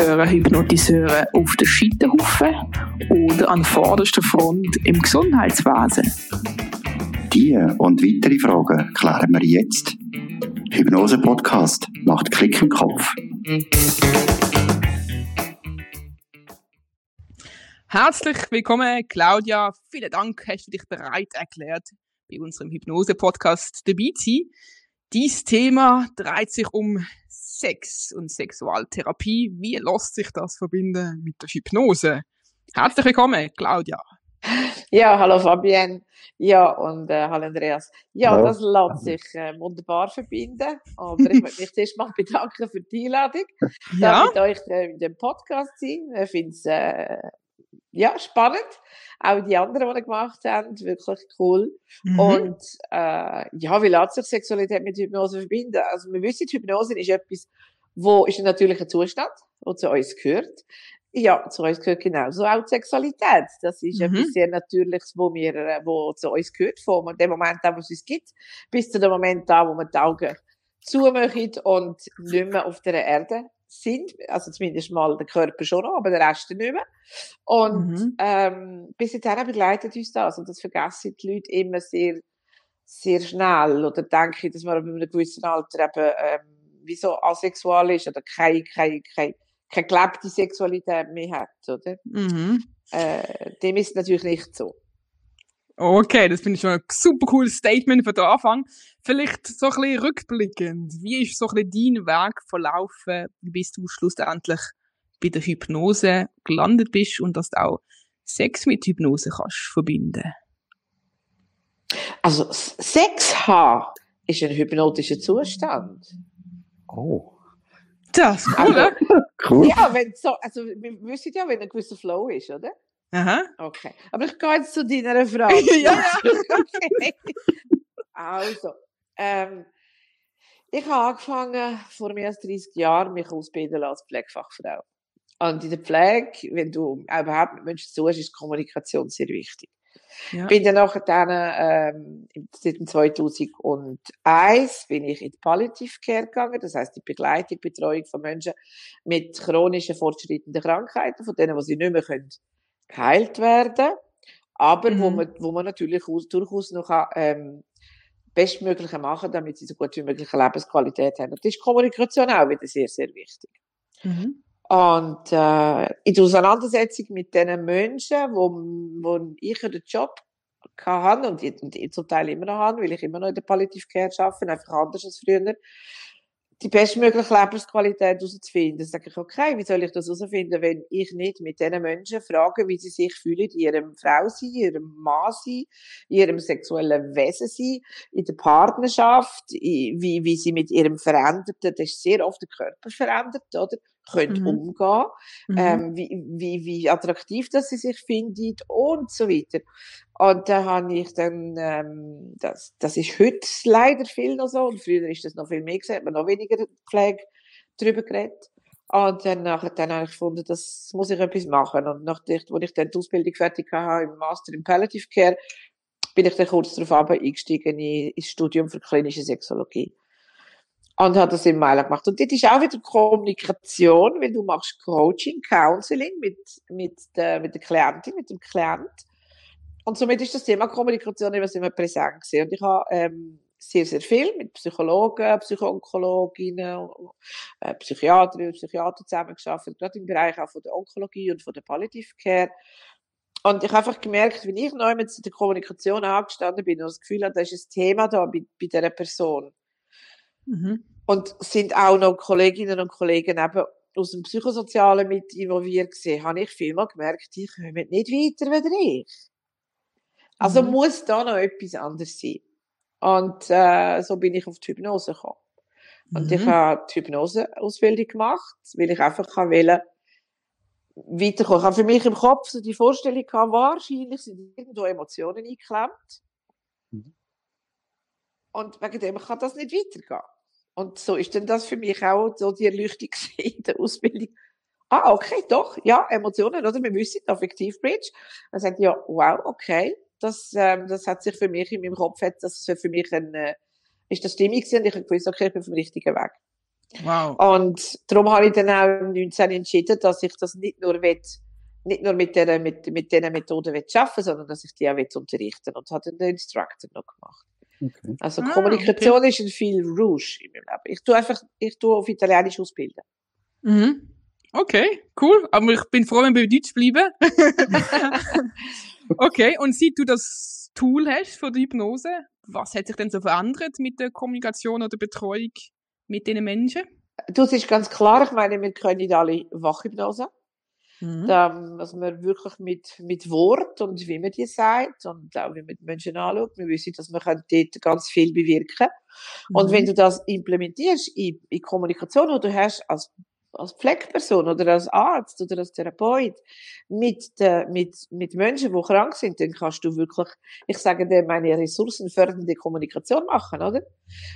gehören Hypnotiseure auf den Scheiterhaufen oder an vorderster Front im Gesundheitswesen? Diese und weitere Fragen klären wir jetzt. Hypnose Podcast macht Klick im Kopf. Herzlich willkommen, Claudia. Vielen Dank, hast du dich bereit erklärt, bei unserem Hypnose-Podcast dabei zu sein. Dies Thema dreht sich um Sex und Sexualtherapie. Wie lässt sich das verbinden mit der Hypnose? Herzlich willkommen, Claudia. Ja, hallo Fabienne. Ja, und äh, hallo Andreas. Ja, hallo. das lässt sich äh, wunderbar verbinden. Aber ich möchte mich zuerst mal bedanken für die Einladung. Ja. mit euch äh, in dem Podcast sein. Ich finde es äh, ja, spannend. Auch die anderen, die gemacht haben, wirklich cool. Mhm. Und äh, ja, wie lässt sich Sexualität mit Hypnose verbinden? Also wir wissen, Hypnose ist etwas, wo ist ein natürlicher Zustand, der zu uns gehört. Ja, zu uns gehört genauso auch die Sexualität. Das ist mhm. etwas sehr Natürliches, wo wir, äh, wo zu uns gehört, von dem Moment an, wo es uns gibt, bis zu dem Moment an, wo wir die Augen zumachen und nicht mehr auf der Erde sind, also zumindest mal der Körper schon noch, aber der Rest nicht mehr. Und mhm. ähm, bis jetzt begleitet uns das und das vergessen die Leute immer sehr, sehr schnell oder denken, dass man bei einem gewissen Alter eben ähm, wie so asexual ist oder keine, keine, keine, keine gelebte Sexualität mehr hat, oder? Mhm. Äh, dem ist natürlich nicht so. Okay, das finde ich schon ein super cooles Statement für den Anfang. Vielleicht so ein bisschen rückblickend. Wie ist so ein bisschen dein Weg verlaufen, bis du schlussendlich bei der Hypnose gelandet bist und dass du auch Sex mit Hypnose kannst verbinden? Also, Sex haben ist ein hypnotischer Zustand. Oh. Das ist cool, also, cool. Ja, wenn so, also, wir wissen ja, wenn ein gewisser Flow ist, oder? Aha. Okay. Aber ich gehe jetzt zu deiner Frage. ja, ja. okay. Also, ähm, ich habe angefangen, vor mehr als 30 Jahren, mich auszubilden als Pflegefachfrau. Und in der Pflege, wenn du überhaupt mit Menschen zu ist Kommunikation sehr wichtig. Ja. Bin dann nachher dann, ähm, seit 2001 bin ich in die Palliative Care gegangen, das heißt die Begleitung, Betreuung von Menschen mit chronischen fortschreitenden Krankheiten, von denen, wo sie nicht mehr können geheilt werden, aber mhm. wo, man, wo man natürlich aus, durchaus noch ähm, Bestmögliche machen damit sie so gut wie mögliche Lebensqualität haben. Und das ist Kommunikation auch wieder sehr, sehr wichtig. Mhm. Und äh, in der Auseinandersetzung mit den Menschen, wo, wo ich den Job hatte und, und ich zum Teil immer noch habe, weil ich immer noch in der Palliative Care arbeite, einfach anders als früher, die bestmögliche Lebensqualität herauszufinden. Sage ich, okay, wie soll ich das herausfinden, wenn ich nicht mit diesen Menschen frage, wie sie sich fühlen in ihrem Frau sein, in ihrem Mann sein, in ihrem sexuellen Wesen sein, in der Partnerschaft, wie, wie sie mit ihrem veränderten, das ist sehr oft der Körper verändert, oder? Können mhm. umgehen, mhm. Ähm, wie, wie, wie attraktiv dass sie sich findet und so weiter. Und da habe ich dann, ähm, das, das ist heute leider viel noch so, und früher ist das noch viel mehr gesehen, hat man noch weniger Pflege drüber geredet. Und dann, nachher, dann habe ich gefunden, das muss ich etwas machen. Und nachdem, als ich dann die Ausbildung fertig hatte, im Master in Palliative Care, bin ich dann kurz darauf eingestiegen ins Studium für klinische Sexologie. Und habe das in Mailand gemacht. Und das ist auch wieder Kommunikation, wenn du machst Coaching, Counseling mit, mit der, mit der Klientin, mit dem Klient. Und somit ist das Thema Kommunikation immer sehr präsent gewesen. Und ich habe ähm, sehr, sehr viel mit Psychologen, Psychoonkologinnen, äh, Psychiaterinnen und Psychiatern zusammengearbeitet, gerade im Bereich auch von der Onkologie und von der Palliative Care. Und ich habe einfach gemerkt, wenn ich neu mit der Kommunikation angestanden bin und das Gefühl hatte, da ist ein Thema da bei, bei dieser Person. Mhm. Und sind auch noch Kolleginnen und Kollegen eben aus dem Psychosozialen mit involviert gesehen, habe ich vielmal gemerkt, die kommen nicht weiter wie ich. Also mhm. muss da noch etwas anderes sein. Und äh, so bin ich auf die Hypnose gekommen. Und mhm. ich habe die Hypnose-Ausbildung gemacht, weil ich einfach wollte weiterkommen. Ich habe für mich im Kopf so die Vorstellung gehabt, wahrscheinlich sind irgendwo Emotionen eingeklemmt. Mhm. Und wegen dem kann das nicht weitergehen. Und so ist dann das für mich auch so die Erleuchtung in der Ausbildung. Ah, okay, doch, ja, Emotionen, oder? Wir wissen, Affektivbridge. Dann sagt ja, wow, okay, das, ähm, das hat sich für mich in meinem Kopf, hat das für mich ein, äh, ist das stimmig gewesen und ich habe gewusst, okay, ich bin auf dem richtigen Weg. Wow. Und darum habe ich dann auch 19 entschieden, dass ich das nicht nur will, nicht nur mit dieser, mit, mit dieser Methode will arbeiten, sondern dass ich die auch will unterrichten und habe dann den Instructor noch gemacht. Okay. Also Ah, Kommunikation ist ein viel Rouge in meinem Leben. Ich tue einfach, ich tue auf Italienisch ausbilden. Mhm. Okay, cool. Aber ich bin froh, wenn wir bei Deutsch bleiben. okay, und seit du das Tool hast für die Hypnose, was hat sich denn so verändert mit der Kommunikation oder Betreuung mit den Menschen? Du, es ist ganz klar, ich meine, wir können nicht alle Wachhypnose. Mhm. Da, dass man wirklich mit, mit Wort und wie man die sagt und auch wie man die Menschen anschaut, wir wissen, dass man dort ganz viel bewirken Und Mhm. wenn du das implementierst in, in Kommunikation, die du hast als, als Pflegeperson oder als Arzt oder als Therapeut mit, de, mit, mit Menschen, die krank sind, dann kannst du wirklich, ich sage dir, meine ressourcenfördernde Kommunikation machen, oder?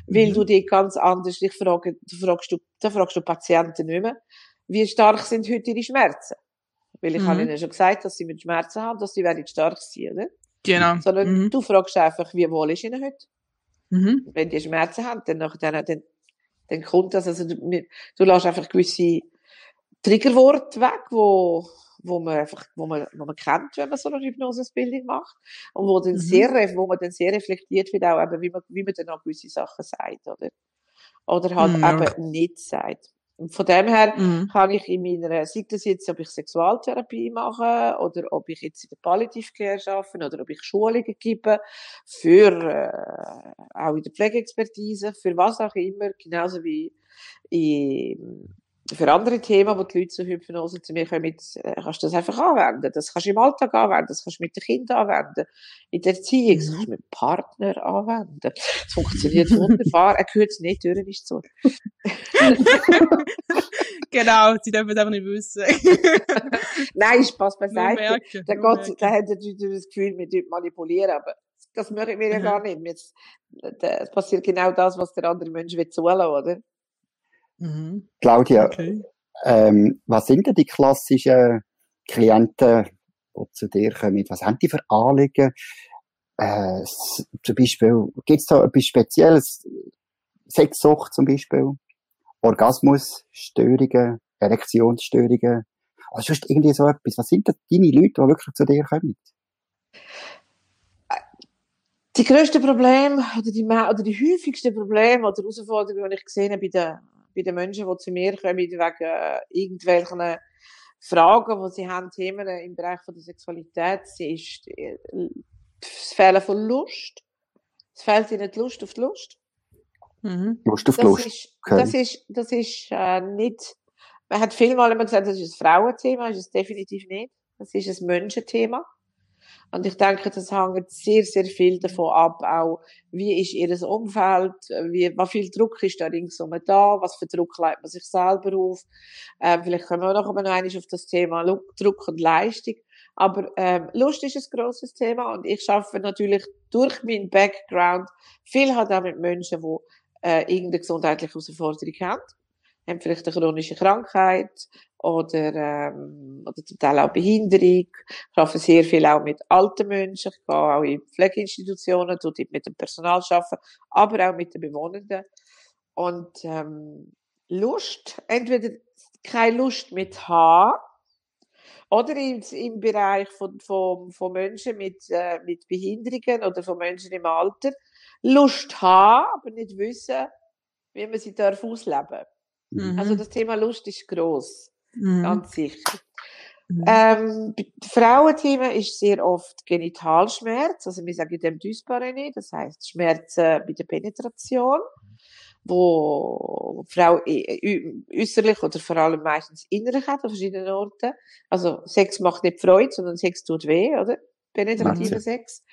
Weil Mhm. du die ganz anders, ich frage, du fragst du, da fragst du Patienten nicht mehr, wie stark sind heute ihre Schmerzen? Weil ich Mhm. habe ihnen schon gesagt, dass sie mit Schmerzen haben, dass sie werden stark sein, oder? Genau. Sondern Mhm. du fragst einfach, wie wohl ist ihnen heute? Mhm. wenn die Schmerzen haben, dann, nachher- dann, dann, kommt das, also du, lässt einfach gewisse Triggerworte weg, wo, wo man einfach, wo man, wo man kennt, wenn man so eine Hypnosebildung macht. Und wo dann Mhm. sehr, wo man dann sehr reflektiert wird, auch eben, wie man, wie man dann auch gewisse Sachen sagt, oder? Oder halt Mhm, eben nicht sagt. Und von dem her, Mhm. kann ich in meiner, sei das jetzt, ob ich Sexualtherapie mache, oder ob ich jetzt in der Palliative Care arbeite, oder ob ich Schulungen gebe, für, äh, auch in der Pflegeexpertise, für was auch immer, genauso wie in, für andere Themen, wo die Leute zur Hypnose zu mir kommen, äh, kannst du das einfach anwenden. Das kannst du im Alltag anwenden, das kannst du mit den Kindern anwenden, in der Erziehung, das kannst du mit dem Partner anwenden. Das funktioniert wunderbar. Er gehört nicht, Tür ist so. genau, sie dürfen es aber nicht wissen. Nein, Spaß beiseite. Gott, merken. der hat natürlich das Gefühl, wir dürfen manipulieren, aber das machen wir ja Mhm. gar nicht. Da- es passiert genau das, was der andere Mensch will zulassen, oder? Mhm. Claudia, Okay. ähm, was sind denn die klassischen Klienten, die zu dir kommen? Was haben die für Anliegen? Äh, zum Beispiel, gibt es da etwas Spezielles? Sexsucht zum Beispiel? Orgasmusstörungen? Erektionsstörungen? Oder sonst irgendwie so etwas? Was sind denn deine Leute, die wirklich zu dir kommen? Die grössten Probleme oder die, oder die häufigsten Probleme oder Herausforderungen, die ich gesehen habe bei den, bei den Menschen, die zu mir kommen, wegen äh, irgendwelchen Fragen, die sie haben, Themen im Bereich von der Sexualität, sie ist das Fehlen von Lust. Es fehlt ihnen die Lust auf die Lust. Mhm. Lust auf Das Lust. ist, Okay. das ist, das ist äh, nicht, man hat vielmal immer gesagt, das ist ein Frauenthema, ist es definitiv nicht. Das ist ein Menschenthema. Und ich denke, das hängt sehr, sehr viel davon ab, auch, wie ist ihr Umfeld, wie, was viel Druck ist da ringsum da, was für Druck leitet man sich selber auf. Ähm, vielleicht kommen wir noch einmal auf das Thema Druck und Leistung. Aber ähm, Lust ist ein grosses Thema und ich schaffe natürlich durch meinen Background viel halt auch mit Menschen, die äh, irgendeine gesundheitliche Herausforderung haben. Haben vielleicht eine chronische Krankheit oder, ähm, oder zum Teil auch Behinderung. Ich arbeite sehr viel auch mit alten Menschen. Ich gehe auch in Pflegeinstitutionen, tue dort mit dem Personal arbeiten, aber auch mit den Bewohnenden. Und ähm, Lust, entweder keine Lust mit H oder im, im Bereich von, von, von Menschen mit, äh, mit Behinderungen oder von Menschen im Alter. Lust haben, aber nicht wissen, wie man sie darf ausleben. Mhm. Also das Thema Lust ist gross, Mhm. ganz sicher. Mhm. Ähm, Frauenthema ist sehr oft Genitalschmerz, also wir sagen dem Dyspareunie, das heißt Schmerzen bei der Penetration, wo Frau ä- ä- äußerlich oder vor allem meistens innerlich hat, an verschiedenen Orten. Also Sex macht nicht Freude, sondern Sex tut weh, oder? Penetrativer. Sex.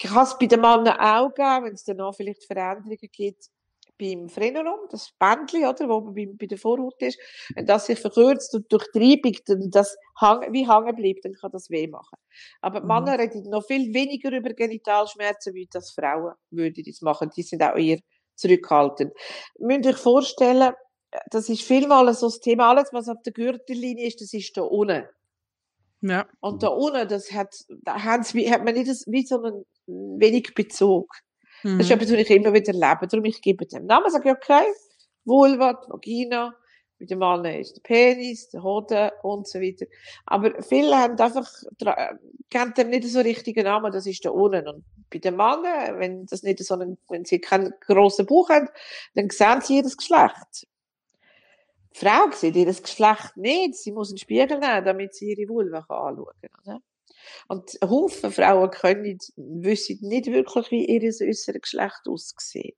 Kann es bei den Männern auch geben, wenn es danach vielleicht Veränderungen gibt, beim Frenulum, das Bändchen, oder, wo bei, bei der Vorhaut ist, wenn das sich verkürzt und durch die Reibung dann das hang, wie hängen bleibt, dann kann das weh machen. Aber Mhm. Männer reden noch viel weniger über Genitalschmerzen, wie das Frauen würden das machen. Die sind auch eher zurückhaltend. Müsst euch vorstellen, das ist vielmal so das Thema, alles was auf der Gürtellinie ist, das ist da unten. Ja. Und da unten, das hat, da hat man nicht das, wie so einen wenig Bezug. Das ist Mhm. etwas, was ich immer wieder erlebe. Darum, ich gebe dem Namen, sage ich, okay, Vulva, Vagina, bei den Männern ist der Penis, der Hoden und so weiter. Aber viele haben einfach, kennen dem nicht so richtigen Namen, das ist da unten. Und bei den Männern, wenn das nicht so einen, wenn sie keinen grossen Bauch haben, dann sehen sie jedes Geschlecht. Die Frau sieht ihr Geschlecht nicht. Sie muss einen Spiegel nehmen, damit sie ihre Vulva anschauen kann. Und Haufen Frauen können, wissen nicht wirklich, wie ihr äußeres Geschlecht aussieht.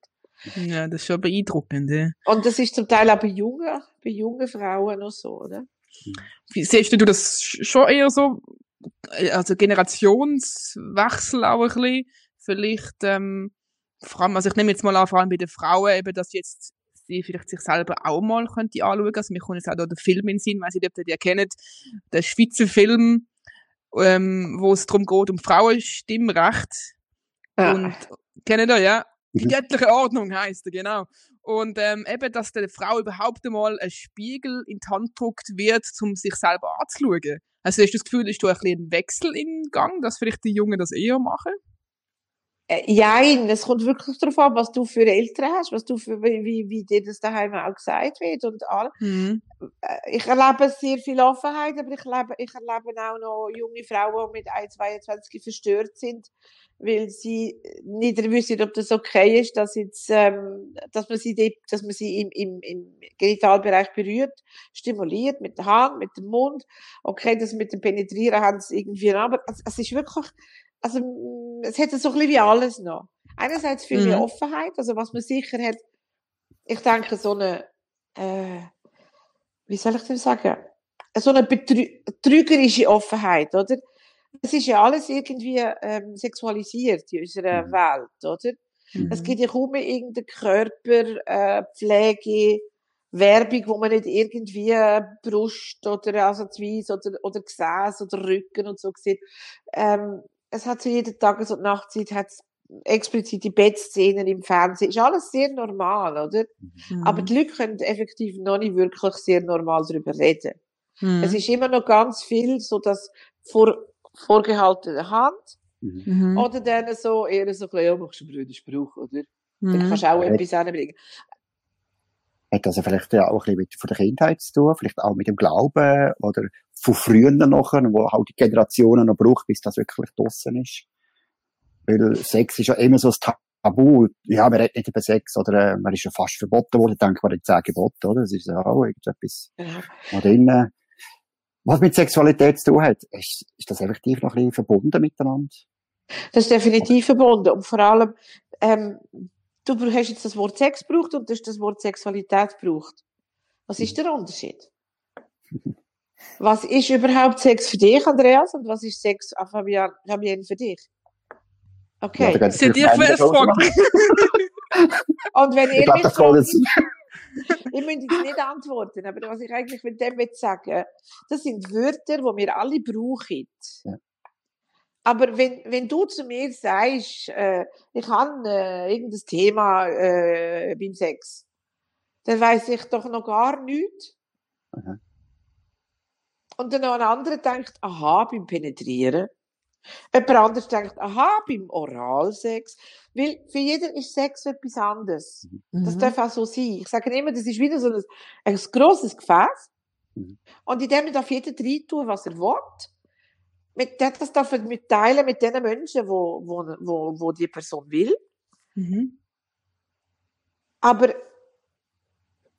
Ja, das ist schon beeindruckend. Ja. Und das ist zum Teil auch bei jungen, bei jungen Frauen noch so, oder? Wie siehst du das schon eher so, also Generationswechsel auch ein bisschen? Vielleicht, ähm, vor allem, also ich nehme jetzt mal an, vor allem bei den Frauen eben, dass jetzt sie vielleicht sich selber auch mal könnte anschauen. Also mir kommt jetzt auch da der Film in den Sinn, weiß nicht, ob ihr den kennt, der Schweizer Film, ähm, wo es darum geht, um Frauenstimmrecht. Ja. Und, kennt ihr, ja? Die mhm. göttliche Ordnung heißt er, genau. Und ähm, eben, dass der Frau überhaupt einmal ein Spiegel in die Hand gedruckt wird, um sich selber anzuschauen. Also hast du das Gefühl, ist da ein bisschen ein Wechsel in Gang, dass vielleicht die Jungen das eher machen? Äh, Nein, es kommt wirklich darauf an, was du für Eltern hast, was du für, wie, wie dir das daheim auch gesagt wird und all. Mhm. Äh, ich erlebe sehr viel Offenheit, aber ich erlebe, ich erlebe auch noch junge Frauen, die mit 1,22 verstört sind, weil sie nicht wissen, ob das okay ist, dass jetzt, ähm, dass man sie, dass man sie im, im, im Genitalbereich berührt, stimuliert, mit der Hand, mit dem Mund. Okay, das mit dem Penetrieren haben sie irgendwie, aber es, es ist wirklich, also, mm, es hat so ein bisschen wie alles noch. Einerseits viel mhm. Offenheit, also was man sicher hat, ich denke, so eine, äh, wie soll ich denn sagen, so eine betrügerische Offenheit, oder? Es ist ja alles irgendwie ähm, sexualisiert in unserer mhm. Welt, oder? Mhm. Es gibt ja kaum irgendeine Körperpflege, äh, Werbung, wo man nicht irgendwie Brust oder Ansatzweise oder, oder Gesäß oder Rücken und so sieht. Ähm, es hat zu jeder Tages- und Nachtzeit hat's explizit die Bettszenen im Fernsehen. Ist alles sehr normal, oder? Mhm. Aber die Leute können effektiv noch nicht wirklich sehr normal darüber reden. Mhm. Es ist immer noch ganz viel so, dass vor, vorgehaltene Hand, mhm. oder dann so eher so ein bisschen, ja, machst du einen Spruch, oder? Dann mhm. kannst du auch ja. etwas anbringen. Hat das vielleicht auch ein bisschen mit von der Kindheit zu tun, vielleicht auch mit dem Glauben oder von früher noch, wo halt die Generationen noch braucht, bis das wirklich draussen ist. Weil Sex ist ja immer so ein Tabu. Ja, man redet nicht über Sex, oder äh, man ist ja fast verboten worden, denkt man in zehn Geboten, oder? Das ist ja auch irgendetwas ja. drin. Was mit Sexualität zu tun hat, ist, ist das effektiv noch ein bisschen verbunden miteinander? Das ist definitiv verbunden. Und vor allem, ähm, du hast jetzt das Wort Sex gebraucht und du hast das Wort Sexualität gebraucht. Was ist der Unterschied? Was ist überhaupt Sex für dich, Andreas? Und was ist Sex, Fabian, Fabian für dich? Okay. Ja, Sind dir für Fragen? Und wenn ihr mich fragt, ich möchte jetzt nicht antworten, aber was ich eigentlich mit dem sagen das sind Wörter, die wir alle brauchen. Ja. Aber wenn, wenn du zu mir sagst, äh, ich habe äh, irgendein Thema äh, beim Sex, dann weiß ich doch noch gar nichts. Und dann noch ein anderer denkt, aha, beim Penetrieren. Jemand anderes denkt, aha, beim Oralsex. Weil für jeden ist Sex etwas anderes. Mhm. Das darf auch so sein. Ich sage immer, das ist wieder so ein, ein grosses Gefäß. Mhm. Und in dem darf jeder rein tun, was er will. Mit, das darf er mitteilen mit den Menschen, wo, wo, wo, wo die Person will. Mhm. Aber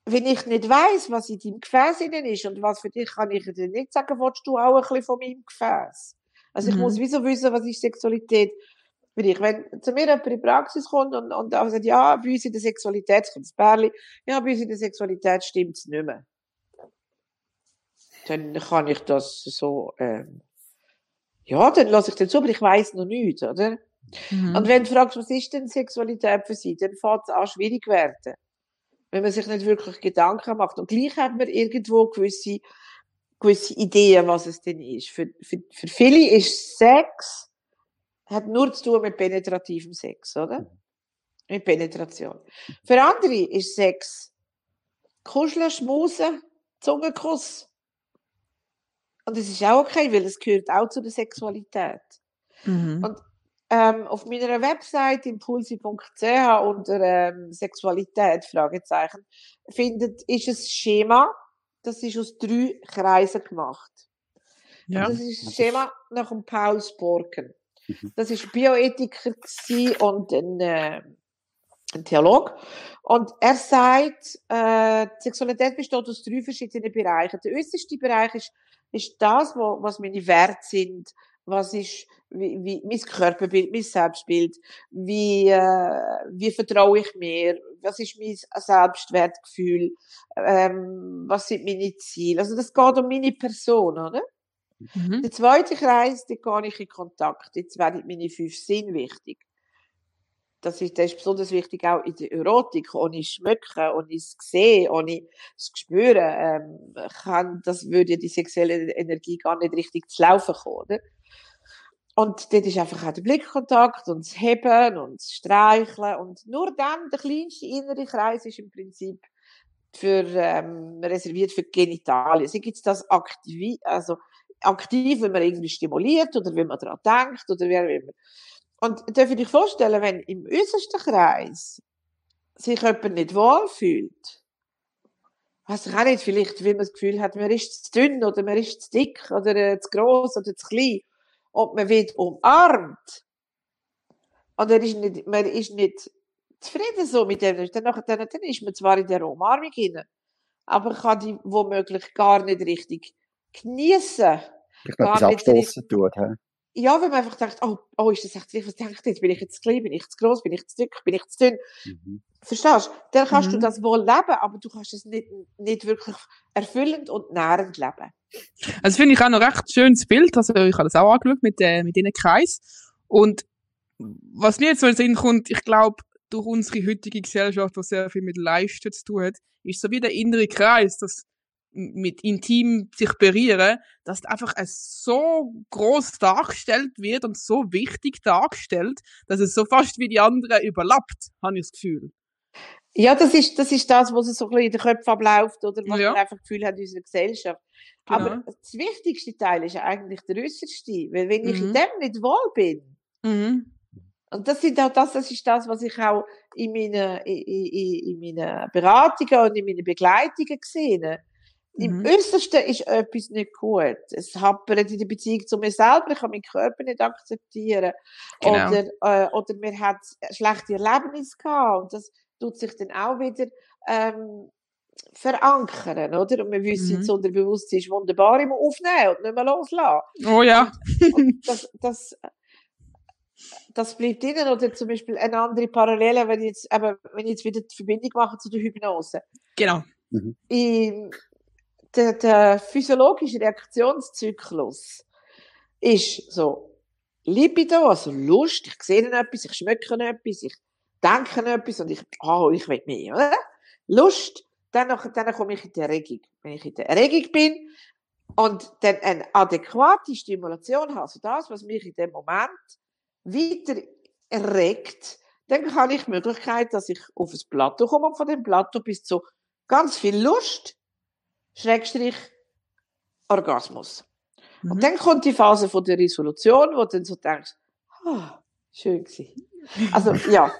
wenn ich nicht weiß, was in deinem Gefäß ist und was für dich, kann ich dir nicht sagen, willst du auch ein bisschen von meinem Gefäß? Also ich mhm. muss wieso wissen, was ist Sexualität für dich. Wenn zu mir jemand in die Praxis kommt und, und auch sagt, ja, bei uns in der Sexualität, kommt das Bärli, ja, bei uns in der Sexualität stimmt es nicht mehr. Dann kann ich das so, ähm, ja, dann lasse ich das so, aber ich weiß noch nichts, oder? Mhm. Und wenn du fragst, was ist denn Sexualität für sie, dann fängt es an schwierig werden wenn man sich nicht wirklich Gedanken macht. Und gleich hat man irgendwo gewisse, gewisse Ideen, was es denn ist. Für, für, für viele ist Sex, hat nur zu tun mit penetrativem Sex, oder? Mit Penetration. Für andere ist Sex Kuscheln, Schmusen, Zungenkuss. Und das ist auch okay, weil es gehört auch zu der Sexualität. Mhm. Und ähm, auf meiner Website impulsi.ch unter ähm, Sexualität, Fragezeichen, findet, ist ein Schema, das ist aus drei Kreisen gemacht. Ja. Und das ist ein Schema nach dem Paul Sporken. Mhm. Das ist Bioethiker und ein, äh, ein Theolog. Und er sagt, äh, die Sexualität besteht aus drei verschiedenen Bereichen. Der äußerste Bereich ist, ist das, wo, was meine Werte sind, was ist wie, wie, mein Körperbild, mein Selbstbild, wie, äh, wie vertraue ich mir, was ist mein Selbstwertgefühl, ähm, was sind meine Ziele. Also das geht um meine Person, oder? Mhm. Der zweite Kreis, da gehe ich in Kontakt. Jetzt werden meine fünf Sinn wichtig. Das ist, das ist besonders wichtig auch in der Erotik, ohne Schmücken, ohne Sehen, ohne das Spüren, ähm, kann, das würde die sexuelle Energie gar nicht richtig zu laufen kommen, oder? Und dort ist einfach auch der Blickkontakt und das Heben und das Streicheln. Und nur dann, der kleinste innere Kreis ist im Prinzip für, ähm, reserviert für Genitalien. Sie gibt das aktiv, also aktiv, wenn man irgendwie stimuliert oder wenn man daran denkt oder wer immer. Und darf ich dir vorstellen, wenn im äußersten Kreis sich jemand nicht wohlfühlt, weiß ich auch nicht, vielleicht, weil man das Gefühl hat, man ist zu dünn oder man ist zu dick oder äh, zu groß oder zu klein ob man wird umarmt. Oder ist nicht, man ist nicht zufrieden so mit dem. Dann, dann, dann ist man zwar in der Umarmung hinein, aber kann die womöglich gar nicht richtig genießen. Ich etwas abstoßen tut, hä? Ja, wenn man einfach denkt, oh, oh, ist das echt was denkt jetzt? Bin ich jetzt zu klein, bin ich zu groß, bin ich zu dick, bin ich zu dünn? Mhm. Verstehst du? Dann kannst mhm. du das wohl leben, aber du kannst es nicht, nicht wirklich erfüllend und nährend leben. Also finde ich auch noch recht schönes Bild. Also ich habe das auch angeschaut mit, äh, mit diesen Kreis. Und was mir jetzt so in den Sinn kommt, ich glaube, durch unsere heutige Gesellschaft, die sehr viel mit Leisten zu tun hat, ist so wie der innere Kreis, das mit intim sich berühren, dass einfach es so groß dargestellt wird und so wichtig dargestellt, dass es so fast wie die anderen überlappt, habe ich das Gefühl. Ja, das ist, das ist das, was so ein bisschen in den Köpfen abläuft oder was ja. man einfach Gefühl hat in unserer Gesellschaft. Genau. Aber das wichtigste Teil ist eigentlich der äußerste, weil wenn mhm. ich in mhm. dem nicht wohl bin, mhm. und das, sind auch das, das ist das, was ich auch in meinen, in, in, in meinen Beratungen und in meinen Begleitungen sehe. Im mhm. Äußersten ist etwas nicht gut. Es happert in der Beziehung zu mir selber. Ich kann meinen Körper nicht akzeptieren. Genau. Oder, äh, oder mir hat schlechte Erlebnisse gehabt. Und das tut sich dann auch wieder ähm, verankern, oder? Und wir wissen, mhm. das Unterbewusstsein ist wunderbar immer aufnehmen und nicht mehr loslassen. Oh ja. Und das, das, das bleibt innen. Oder zum Beispiel eine andere Parallele, wenn ich jetzt, eben, wenn ich jetzt wieder die Verbindung mache zu der Hypnose. Genau. Mhm. In, der, der physiologische Reaktionszyklus ist so Libido, also Lust, ich sehe etwas, ich schmecke etwas, ich denke etwas und ich, oh, ich will mehr, oder? Lust, dann, dann komme ich in die Erregung. Wenn ich in der Erregung bin und dann eine adäquate Stimulation habe, also das, was mich in dem Moment weiter erregt, dann habe ich die Möglichkeit, dass ich auf ein Plateau komme und von dem Plateau bis zu ganz viel Lust, Schrägstrich, Orgasmus. Mhm. Und dann kommt die Phase von der Resolution, wo du dann so denkst, ah, schön gewesen. Also, ja.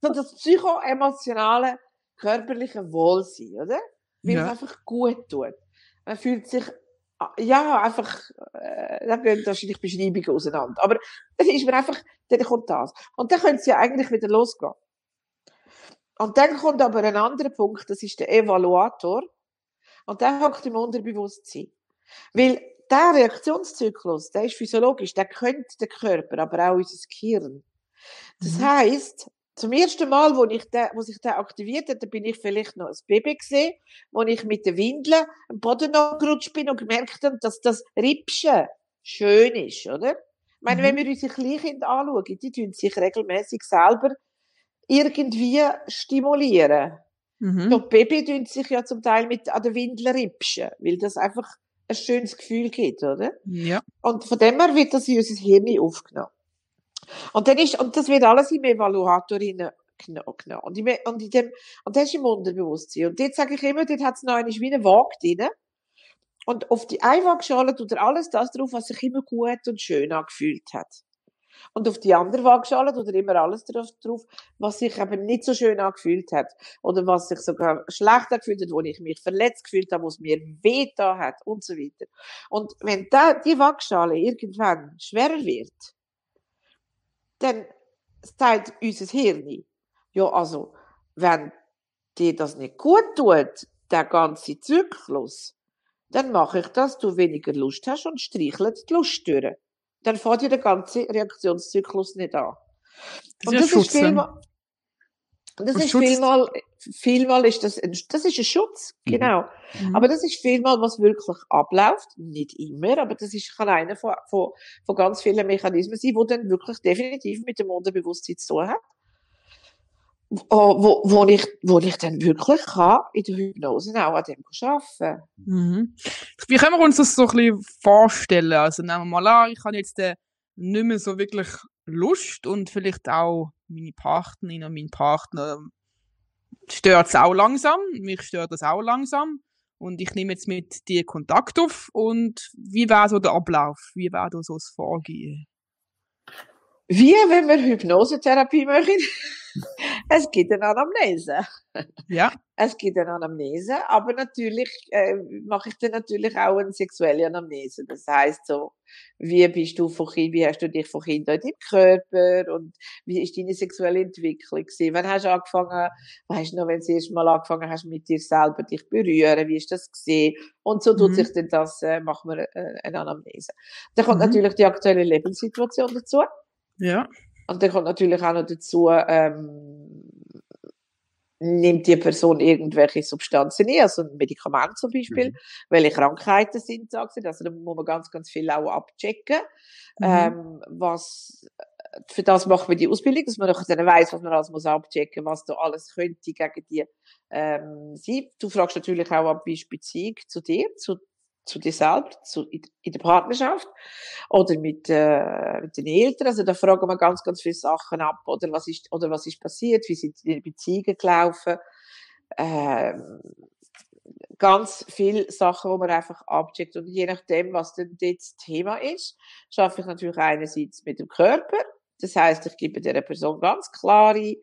So das psychoemotionale körperliche Wohlsein, oder? Weil ja. es einfach gut tut. Man fühlt sich, ja, einfach, äh, da gehen wahrscheinlich Beschreibungen auseinander. Aber es ist mir einfach, dann kommt das. Und dann können sie ja eigentlich wieder losgehen. Und dann kommt aber ein anderer Punkt, das ist der Evaluator. Und der hockt im Unterbewusstsein. Weil der Reaktionszyklus, der ist physiologisch, der könnte der Körper, aber auch unser Gehirn. Das mhm. heisst, zum ersten Mal, wo, ich den, wo sich der aktiviert hat, da bin ich vielleicht noch ein Baby gesehen, wo ich mit den Windeln am Boden gerutscht bin und gemerkt habe, dass das Rippchen schön ist, oder? Ich meine, mhm. wenn wir unsere Kleinkinder anschauen, die tun sich regelmäßig selber irgendwie stimulieren. Mhm. Die Baby tun sich ja zum Teil mit an den Windeln ripschen, weil das einfach ein schönes Gefühl gibt, oder? Ja. Und von dem her wird das in unser Hirn aufgenommen. Und dann ist, und das wird alles im Evaluator genommen. Und, im, und, in dem, und das ist im Unterbewusstsein. Und dort sage ich immer, dort hat es noch eine, wie eine Waage drin. Und auf die Einwaagschale tut er alles das drauf, was sich immer gut und schön angefühlt hat. Und auf die andere Waagschale tut er immer alles drauf, drauf, was sich eben nicht so schön angefühlt hat. Oder was sich sogar schlecht angefühlt hat, wo ich mich verletzt gefühlt habe, wo es mir weh da hat und so weiter. Und wenn da, die Waagschale irgendwann schwerer wird, dann sagt unser Hirn, ja, also, wenn dir das nicht gut tut, der ganze Zyklus, dann mache ich das, du weniger Lust hast und streichle die Lust durch. Dann fährt dir der ganze Reaktionszyklus nicht an. Das Und ist das ja ist Schutz. vielmal, das ist Schutz- vielmal, vielmal ist das, ein, das ist ein Schutz, Mhm. genau. Mhm. Aber das ist vielmal, was wirklich abläuft. Nicht immer, aber das ist, kann einer von, von, von ganz vielen Mechanismen sein, wo dann wirklich definitiv mit dem Unterbewusstsein zu tun hat. Wo, wo, wo ich, wo ich dann wirklich kann, in der Hypnose auch an dem arbeiten. Mhm. Wie können wir uns das so ein bisschen vorstellen? Also nehmen wir mal an, ich habe jetzt äh, nicht mehr so wirklich Lust und vielleicht auch meine Partnerin und mein Partner stört es auch langsam, mich stört das auch langsam und ich nehme jetzt mit dir Kontakt auf und wie wäre so der Ablauf? Wie wäre da so das Vorgehen? Wie, wenn wir Hypnosetherapie machen? es gibt eine Anamnese. Ja, Es gibt eine Anamnese, aber natürlich äh, mache ich dann natürlich auch eine sexuelle Anamnese. Das heißt so, wie bist du von Kind, wie hast du dich von Kind in deinem Körper und wie ist deine sexuelle Entwicklung gewesen? Wann hast du angefangen, weißt du noch, wenn du das erste Mal angefangen hast, mit dir selber dich berühren, wie ist das gesehen? Und so tut Mhm. sich dann das, äh, machen wir äh, eine Anamnese. Dann kommt Mhm. natürlich die aktuelle Lebenssituation dazu. Ja. Und dann kommt natürlich auch noch dazu, ähm, nimmt die Person irgendwelche Substanzen ein, also ein Medikament zum Beispiel, welche Krankheiten sind da gewesen. Also da muss man ganz, ganz viel auch abchecken. Mhm. Ähm, was, für das macht man die Ausbildung, dass man dann weiss, was man alles muss abchecken, was da alles könnte gegen die, ähm, sein. Du fragst natürlich auch ab, wie ist Beziehung zu dir, zu, zu dir selbst, zu, in, in der Partnerschaft oder mit, äh, mit den Eltern. Also da fragen wir ganz, ganz viele Sachen ab. Oder was ist, oder was ist passiert? Wie sind die Beziehungen gelaufen? Ähm, ganz viele Sachen, wo man einfach abcheckt. Und je nachdem, was denn das Thema ist, schaffe ich natürlich einerseits mit dem Körper. Das heißt, ich gebe der Person ganz klare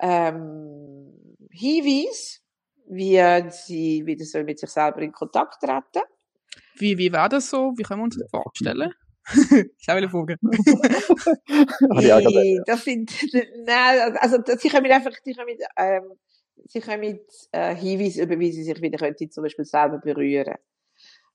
ähm, Hinweise, wie sie wieder soll mit sich selber in Kontakt treten Wie, wie wäre das so? Wie können wir uns das vorstellen? ich habe eine Frage. Hey, das sind, nein, also, das- sie können einfach, sie können mit, ähm, sie können mit, äh, Hinweisen über, wie sie sich wieder könnten, zum Beispiel selber berühren.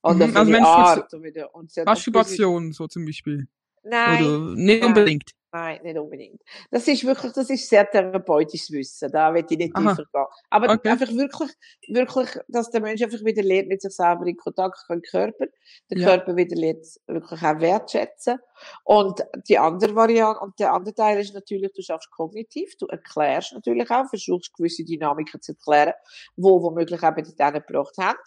Oder Mhm, also Art, und wieder, und Masturbation, so zum Beispiel. Nein, Oder nicht nein. unbedingt. Nein, nicht unbedingt. Das ist wirklich, das ist sehr therapeutisches Wissen. Da will ich nicht Aha. tiefer gehen. Aber Okay. einfach wirklich, wirklich, dass der Mensch einfach wieder lernt, mit sich selber in Kontakt kommt, mit dem Körper. Der Ja. Körper wieder lernt, wirklich auch wertschätzen. Und die andere Variante, und der andere Teil ist natürlich, du schaffst kognitiv, du erklärst natürlich auch, versuchst gewisse Dynamiken zu erklären, wo womöglich eben die denen gebracht haben,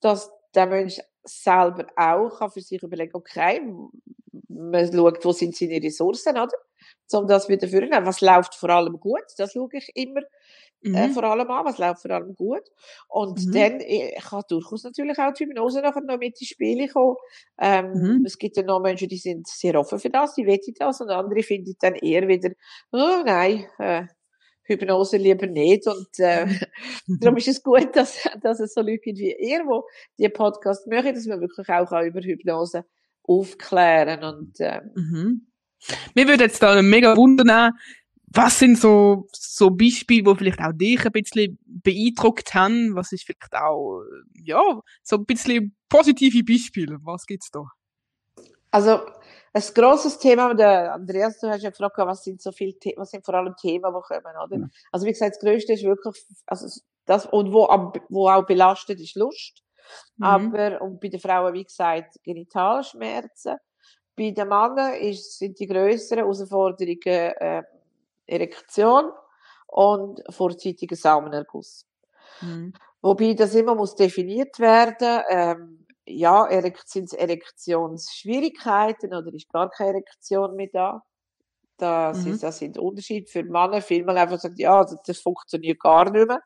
dass der Mensch selber auch kann für sich überlegen, okay, man schaut, wo sind seine Ressourcen, oder? Um das wieder führen. Was läuft vor allem gut? Das schaue ich immer äh, Mhm. vor allem an, was läuft vor allem gut. Und Mhm. dann äh, kann durchaus natürlich auch die Hypnose nachher noch mit ins Spiel kommen. Ähm, Mhm. Es gibt ja noch Menschen, die sind sehr offen für das, die weten das, und andere finden dann eher wieder, oh nein, äh, Hypnose lieber nicht. Und äh, darum ist es gut, dass, dass es so Leute gibt wie ihr, die die Podcast machen, dass wir wirklich auch, über Hypnose aufklären und ähm, Mhm. Mir würde jetzt da mega wundern, was sind so, so Beispiele, die vielleicht auch dich ein bisschen beeindruckt haben? Was ist vielleicht auch, äh, ja, so ein bisschen positive Beispiele? Was gibt's da? Also, ein grosses Thema, der Andreas, du hast ja gefragt, was sind so viele, The was sind vor allem Themen, die kommen, oder? Ja. Also, wie gesagt, das Größte ist wirklich, also, das, und wo, am- wo auch belastet ist Lust. Mhm. Aber, und bei den Frauen, wie gesagt, Genitalschmerzen. Bei den Männern ist, sind die grösseren Herausforderungen, äh, Erektion und vorzeitiger Samenerguss. Mhm. Wobei das immer muss definiert werden. Ähm, ja, sind Erektionsschwierigkeiten oder ist gar keine Erektion mehr da? Das, Mhm. ist, das sind Unterschiede für Männer. Vielmal einfach sagt, ja, das, das funktioniert gar nicht mehr.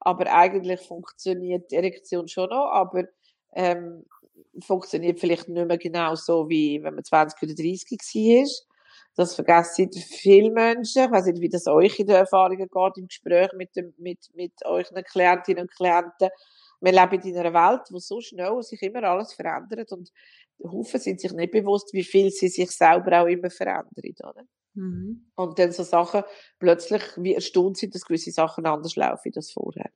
Aber eigentlich funktioniert die Erektion schon noch, aber ähm, funktioniert vielleicht nicht mehr genau so, wie wenn man 20 oder 30 war. Das vergessen viele Menschen. Ich weiß nicht, wie das euch in den Erfahrungen geht im Gespräch mit, dem, mit, mit euren Klientinnen und Klienten. Wir leben in einer Welt, wo so schnell sich immer alles verändert und Haufen sind sich nicht bewusst, wie viel sie sich selber auch immer verändern. Oder? Mhm. Und dann so Sachen plötzlich wie erstaunt sind, dass gewisse Sachen anders laufen als vorher.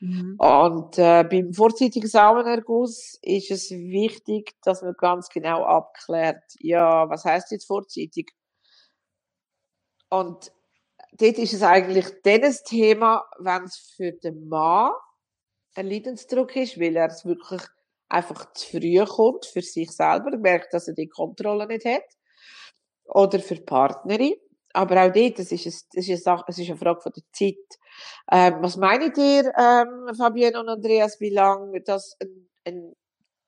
Mhm. Und äh, beim vorzeitigen Samenerguss ist es wichtig, dass man ganz genau abklärt, ja, was heißt jetzt vorzeitig? Und dort ist es eigentlich dann ein Thema, wenn es für den Mann ein Leidensdruck ist, weil er es wirklich einfach zu früh kommt für sich selber, merkt, dass er die Kontrolle nicht hat. Oder für die Partnerin. Aber auch dort, das ist, ein, das ist, eine, Sache, es ist eine Frage von der Zeit. Ähm, was meint ihr, ähm, Fabienne und Andreas, wie lange das ein, ein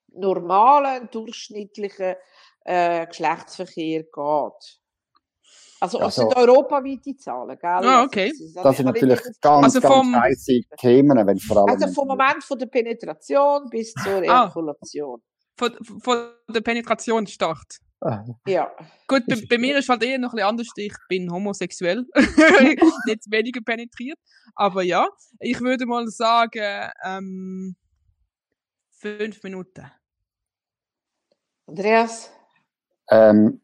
normaler, durchschnittlicher äh, Geschlechtsverkehr geht? Also, also sind europaweite Zahlen, gell? Ah, okay. Das, ist, das, das sind natürlich ganz, also vom, ganz Themen, wenn vor allem... Also vom Moment von der Penetration bis zur ah. Ejakulation. Von, von der Penetrationsstart? Ah. Ja. Gut, bei, bei, mir ist halt eher noch ein bisschen anders. Ich bin homosexuell. Nicht weniger penetriert. Aber ja, ich würde mal sagen, ähm, fünf Minuten. Andreas? Ähm,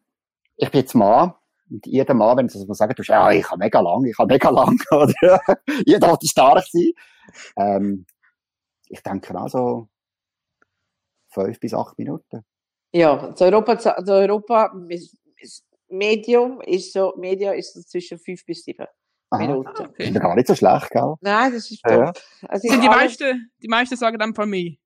ich bin jetzt Mann. Und jeder Mann, wenn sagen, du ja, ich habe mega lang, ich habe mega lang, oder? jeder hat stark sein. Ähm, ich denke auch so fünf bis acht Minuten. Ja, das Europa, das Europa Medium ist so, Media ist so zwischen fünf bis sieben. Minuten. Ah, okay. Das ist gar nicht so schlecht, gell? Nein, das ist top. Ja. Also Sind die meisten, die meisten sagen dann von mir.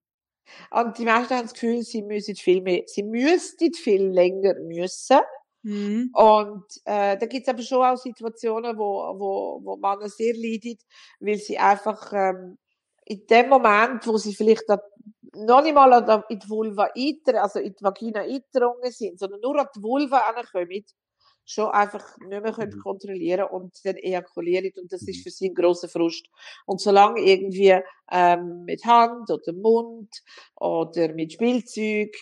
Und die meisten haben das Gefühl, sie müssen viel mehr, sie müssten viel länger müssen. Mhm. Und äh, da gibt es aber schon auch Situationen, wo, wo, wo Männer sehr leiden, weil sie einfach ähm, in dem Moment, wo sie vielleicht noch nicht mal in die Vulva einter, also in die Vagina eingedrungen sind, sondern nur an die Vulva ankommen, schon einfach nicht mehr können mhm. kontrollieren und dann ejakulieren und das ist mhm. für sie ein grosser Frust. Und solange irgendwie ähm, mit Hand oder Mund oder mit Spielzeug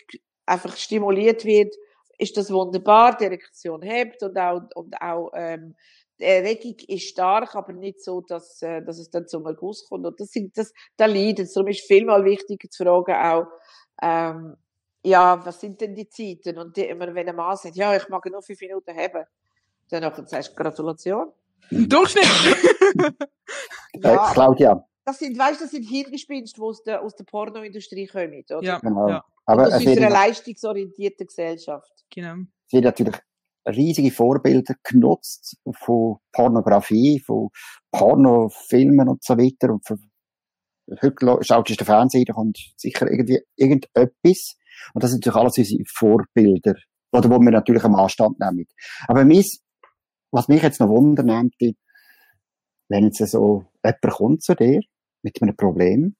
einfach stimuliert wird, ist das wunderbar, die Erektion hebt und auch, und auch ähm, die Erregung ist stark, aber nicht so, dass, äh, dass es dann zum Guss kommt. Und das sind, das, da leidet Darum ist vielmal wichtig zu fragen auch, ähm, ja, was sind denn die Zeiten? Und die, immer, wenn ein Mann sagt, ja, ich mag nur fünf Minuten haben, dann sagst du Gratulation. Durchschnitt! ja, äh, Claudia. Das sind, weißt, das sind Hirngespinste, die aus der, aus der Pornoindustrie kommen, oder? Ja, genau. Ja. Aber aus unserer leistungsorientierten Gesellschaft. Genau. Es wird natürlich riesige Vorbilder genutzt von Pornografie, von Pornofilmen und so weiter. Und für, heute schaut du den Fernseher, da kommt sicher irgendwie irgendetwas. Und das sind natürlich alles unsere Vorbilder. Oder wo wir natürlich am Anstand nehmen. Aber mis, was mich jetzt noch wundern wenn jetzt so jemand kommt zu dir mit einem Problem,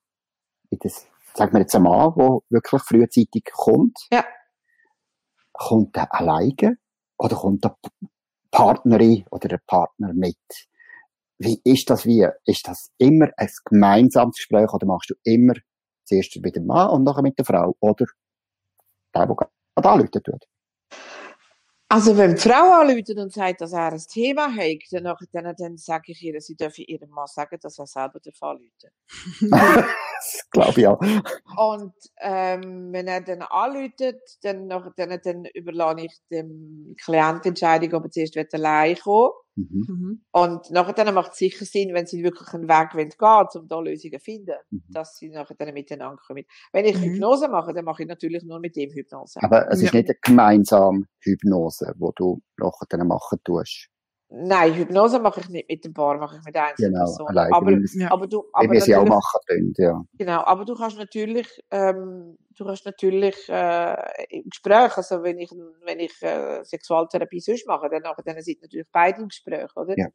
mit das, sagen wir jetzt ein Mann, der wirklich frühzeitig kommt, ja. kommt er alleine oder kommt der Partnerin oder der Partner mit? Wie ist das wie? Ist das immer ein gemeinsames Gespräch oder machst du immer zuerst mit dem Mann und nachher mit der Frau oder der, der gerade anrufen tut? Also wenn die Frau anruft und sagt, dass er ein Thema hat, dann, dann, dann sage ich ihr, sie dürfen ihrem Mann sagen, dass er selber anrufen Das glaube ich auch. Und ähm, wenn er dann anruft, dann, dann, dann überlasse ich dem Klienten die Entscheidung, ob er zuerst allein kommen Mhm. mhm. Und nachher dann macht es sicher Sinn, wenn sie wirklich einen Weg gehen wollen, um da Lösungen zu finden, mhm. dass sie nachher dann miteinander kommen. Wenn ich mhm. Hypnose mache, dann mache ich natürlich nur mit dem Hypnose. Aber es ist nicht eine gemeinsame Hypnose, die du nachher dann machen tust. Nein, Hypnose mache ich nicht mit dem Paar, mache ich mit einzelnen genau, Personen. Allein, aber, ja. aber du, aber wie sie auch machen können, ja. Genau, aber du kannst natürlich, ähm, du kannst natürlich äh, im Gespräch, also wenn ich, wenn ich äh, Sexualtherapie sonst mache, dann, dann sind natürlich beide im Gespräch, oder? Ja.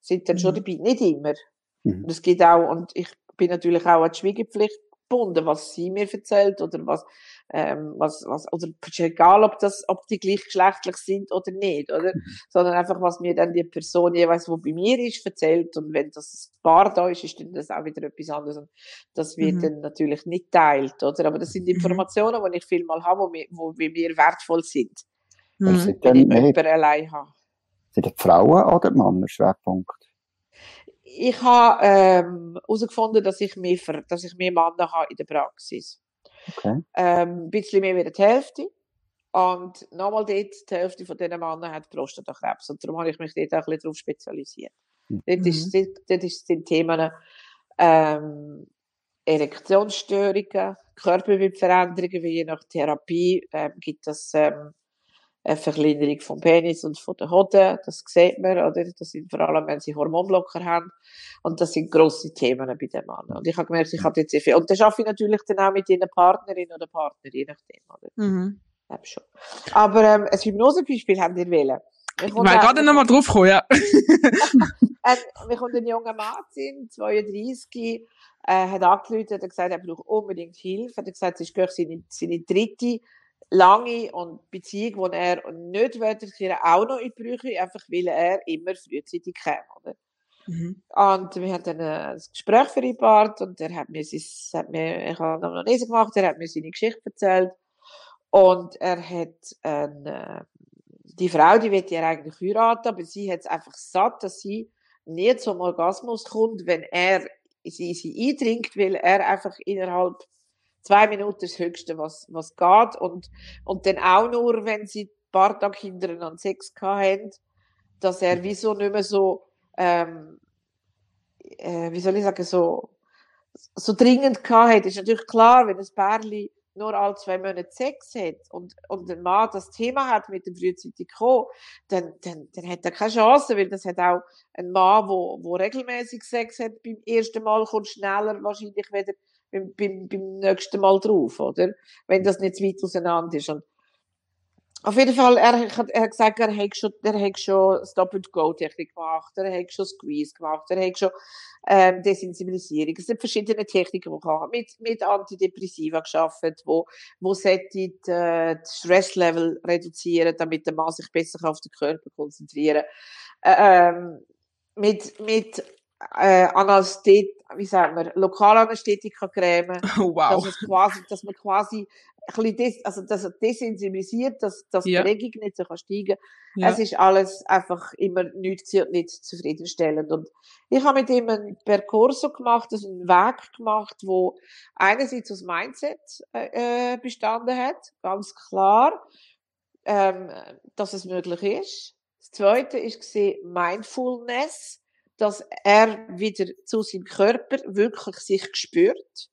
Sind dann schon mhm. dabei, nicht immer. Mhm. Und es geht auch, und ich bin natürlich auch an die Schwiegepflicht gebunden, was sie mir erzählt oder was, ähm, was, was, oder ist egal, ob das, ob die gleichgeschlechtlich sind oder nicht, oder? Mhm. Sondern einfach, was mir dann die Person jeweils, wo bei mir ist, erzählt und wenn das Paar da ist, ist dann das auch wieder etwas anderes und das wird mhm. dann natürlich nicht teilt, oder? Aber das sind mhm. Informationen, die ich viel mal habe, wo mir, wo mir wertvoll sind. Mhm. Wenn ich jemanden allein habe. Sind die Frauen oder die Männer Schwerpunkt? Ich habe ähm, herausgefunden, dass ich mehr, dass ich mehr Männer habe in der Praxis. Okay. Ähm, ein bisschen mehr wie die Hälfte. Und nochmal dort, die Hälfte von diesen Männern hat Prostatakrebs. Und darum habe ich mich dort auch ein bisschen darauf spezialisiert. Mhm. Dort, ist, dort, dort sind Themen ähm, Erektionsstörungen, Körperbildveränderungen, wie je nach Therapie ähm, gibt es ähm, eine Verkleinerung vom Penis und von der Hoden, das sieht man, oder? Das sind vor allem, wenn sie Hormonblocker haben. Und das sind grosse Themen bei den Männern. Und ich habe gemerkt, ich habe jetzt sehr viel. Und das schaffe ich natürlich dann auch mit ihren Partnerin oder Partner, je nachdem, oder? Mhm. Ja, schon. Aber, ähm, ein Hypnosebeispiel haben wir wählen. Ich will gerade noch mal drauf kommen, ja. ähm, wir kommt ein junger Mann sind, 32, äh, hat angerufen, hat gesagt, er braucht unbedingt Hilfe. Er hat gesagt, es ist seine, seine dritte lange und Beziehung, die er nicht weiterführen auch noch in die Brüche, einfach weil er immer frühzeitig kam, oder? Mhm. Und wir haben dann ein Gespräch vereinbart und er hat mir, sein, hat mir ich habe noch nicht gemacht, er hat mir seine Geschichte erzählt und er hat eine, die Frau, die wird ja eigentlich heiraten, aber sie hat es einfach satt, dass sie nie zum Orgasmus kommt, wenn er sie, sie eindringt, weil er einfach innerhalb zwei Minuten das Höchste, was, was geht. Und, und dann auch nur, wenn sie ein paar Tage hintereinander Sex haben, dass er wieso nicht mehr so, ähm, äh, wie soll ich sagen, so, so dringend hat. Ist natürlich klar, wenn ein Pärchen nur alle zwei Monate Sex hat und, und ein Mann das Thema hat mit dem frühzeitig kommen, dann, dann, dann hat er keine Chance, weil das hat auch ein Mann, wo, wo regelmäßig Sex hat beim ersten Mal, kommt schneller wahrscheinlich wieder beim, beim, beim nächsten Mal drauf, oder? Wenn das nicht zu weit auseinander ist. Und auf jeden Fall, er, hat, er hat gesagt, er hat schon, er hat schon Stop-and-Go-Technik gemacht, er hat schon Squeeze gemacht, er hat schon ähm, Desensibilisierung. Es sind verschiedene Techniken, die er mit, mit Antidepressiva geschafft, wo, wo sollte äh, das Stresslevel reduzieren, damit der Mann sich besser auf den Körper konzentrieren ähm, mit, mit äh, Anästhet, wie sagt man, Lokalanästhetika-Creme. Oh, wow. Dass, quasi, dass man quasi ein bisschen des, also dass er desensibilisiert, dass, dass Ja. die Regung nicht so kann steigen Ja. Es ist alles einfach immer nichts und nicht zufriedenstellend. Und ich habe mit ihm einen Percorso gemacht, also einen Weg gemacht, wo einerseits aus Mindset äh, äh, bestanden hat, ganz klar, ähm, dass es möglich ist. Das zweite ist gesehen Mindfulness, dass er wieder zu seinem Körper wirklich sich spürt.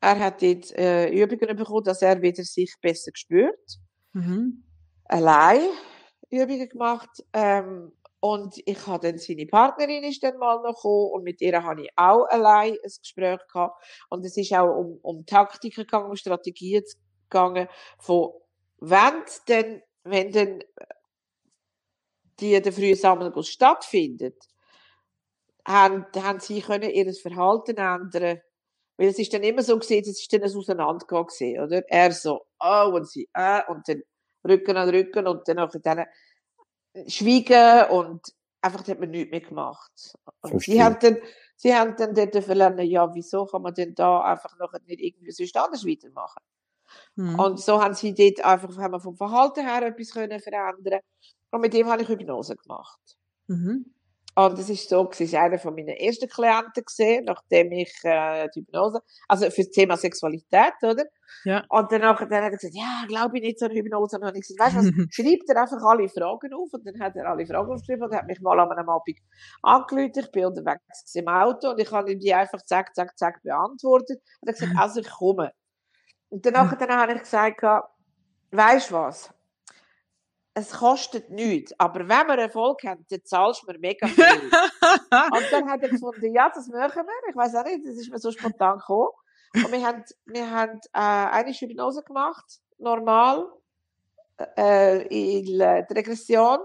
Er hat dort äh, Übungen bekommen, dass er wieder sich besser spürt. Mhm. Allein Übungen gemacht. Ähm, und ich habe dann seine Partnerin ist dann mal noch gekommen und mit ihr habe ich auch allein ein Gespräch gehabt. Und es ist auch um, um Taktiken gegangen, um Strategien gegangen, von wenn denn, wenn denn die, der frühe Sammelguss stattfindet, haben, haben sie können ihr Verhalten ändern. Weil es ist dann immer so gesehen, es ist dann ein Auseinandergehen gesehen, oder? Er so, oh, und sie, äh, und dann Rücken an Rücken und dann nachher dann schweigen und einfach hat man nichts mehr gemacht. Und Verstehe. sie haben dann, sie haben dann dort verlernen, ja, wieso kann man denn da einfach nachher nicht irgendwie sonst anders weitermachen? Mhm. Und so haben sie dort einfach, haben wir vom Verhalten her etwas können verändern. Und mit dem habe ich Hypnose gemacht. Mhm. Und das ist so, es ist einer von meinen ersten Klienten gesehen, nachdem ich äh, die Hypnose, also für das Thema Sexualität, oder? Ja. Und danach, dann hat er gesagt, ja, glaube ich nicht so an Hypnose. Und dann habe ich gesagt, weißt du was, schreibt er einfach alle Fragen auf. Und dann hat er alle Fragen aufgeschrieben und hat mich mal an einem Abend angerufen. Ich bin unterwegs im Auto und ich habe ihm die einfach zack, zack, zack beantwortet. Und er hat gesagt, also ich komme. Und danach dann habe ich gesagt, weißt du was? Es kostet nichts, aber wenn wir Erfolg haben, dann zahlst du mir mega viel. Und dann hat er gefunden, ja, das machen wir. Ich weiß auch nicht, das ist mir so spontan gekommen. Und wir haben, wir haben äh, eine Hypnose gemacht, normal, äh, in äh, die Regression.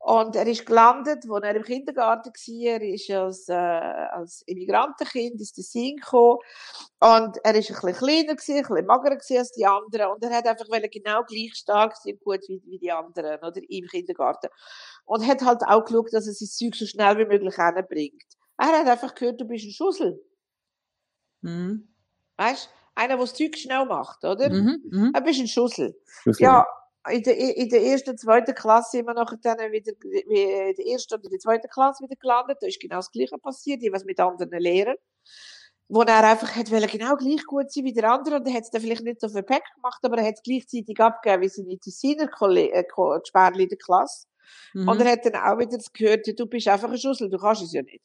Und er ist gelandet, als er im Kindergarten war. Er ist als, äh, als Immigrantenkind ins Tessin gekommen. Und er ist ein bisschen kleiner gewesen, ein bisschen magerer gewesen als die anderen. Und er hat einfach genau gleich stark sein gut wie, wie die anderen, oder? Im Kindergarten. Und hat halt auch geschaut, dass er sein Zeug so schnell wie möglich hinbringt. Er hat einfach gehört, du bist ein Schussel. Mhm. Weißt? Einer, der das Zeug schnell macht, oder? Mhm. Mhm. Du bist ein Schussel. Schluss- Ja, in der, in der ersten, zweiten Klasse wir nachher dann wieder, wie in der ersten oder der zweiten Klasse wieder gelandet. Da ist genau das Gleiche passiert, was mit anderen Lehrern. Wo er einfach hat genau gleich gut sein wie der andere und er hat es dann vielleicht nicht so verpackt gemacht, aber er hat es gleichzeitig abgegeben wie seine Tessiner äh, Sperrli in der Klasse. Mhm. Und er hat dann auch wieder gehört, du bist einfach ein Schussel, du kannst es ja nicht.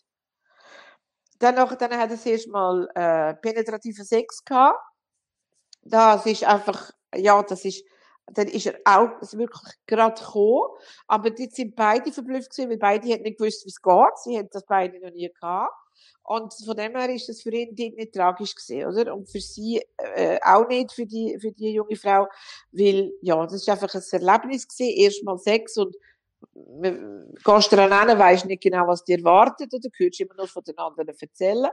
Dann, noch, dann hat er das erste Mal äh, penetrativen Sex gehabt. Das ist einfach, ja, das ist, dann ist er auch wirklich gerade gekommen. Aber die sind beide verblüfft gewesen, weil beide hätten nicht gewusst, wie es geht. Sie hätten das beide noch nie gehabt. Und von dem her ist das für ihn nicht tragisch gewesen, oder? Und für sie äh, auch nicht, für die, für die junge Frau, weil, ja, das ist einfach ein Erlebnis gewesen, erstmal Sex und gehst du daran hin, weisst nicht genau, was dir erwartet, oder hörst immer nur von den anderen erzählen.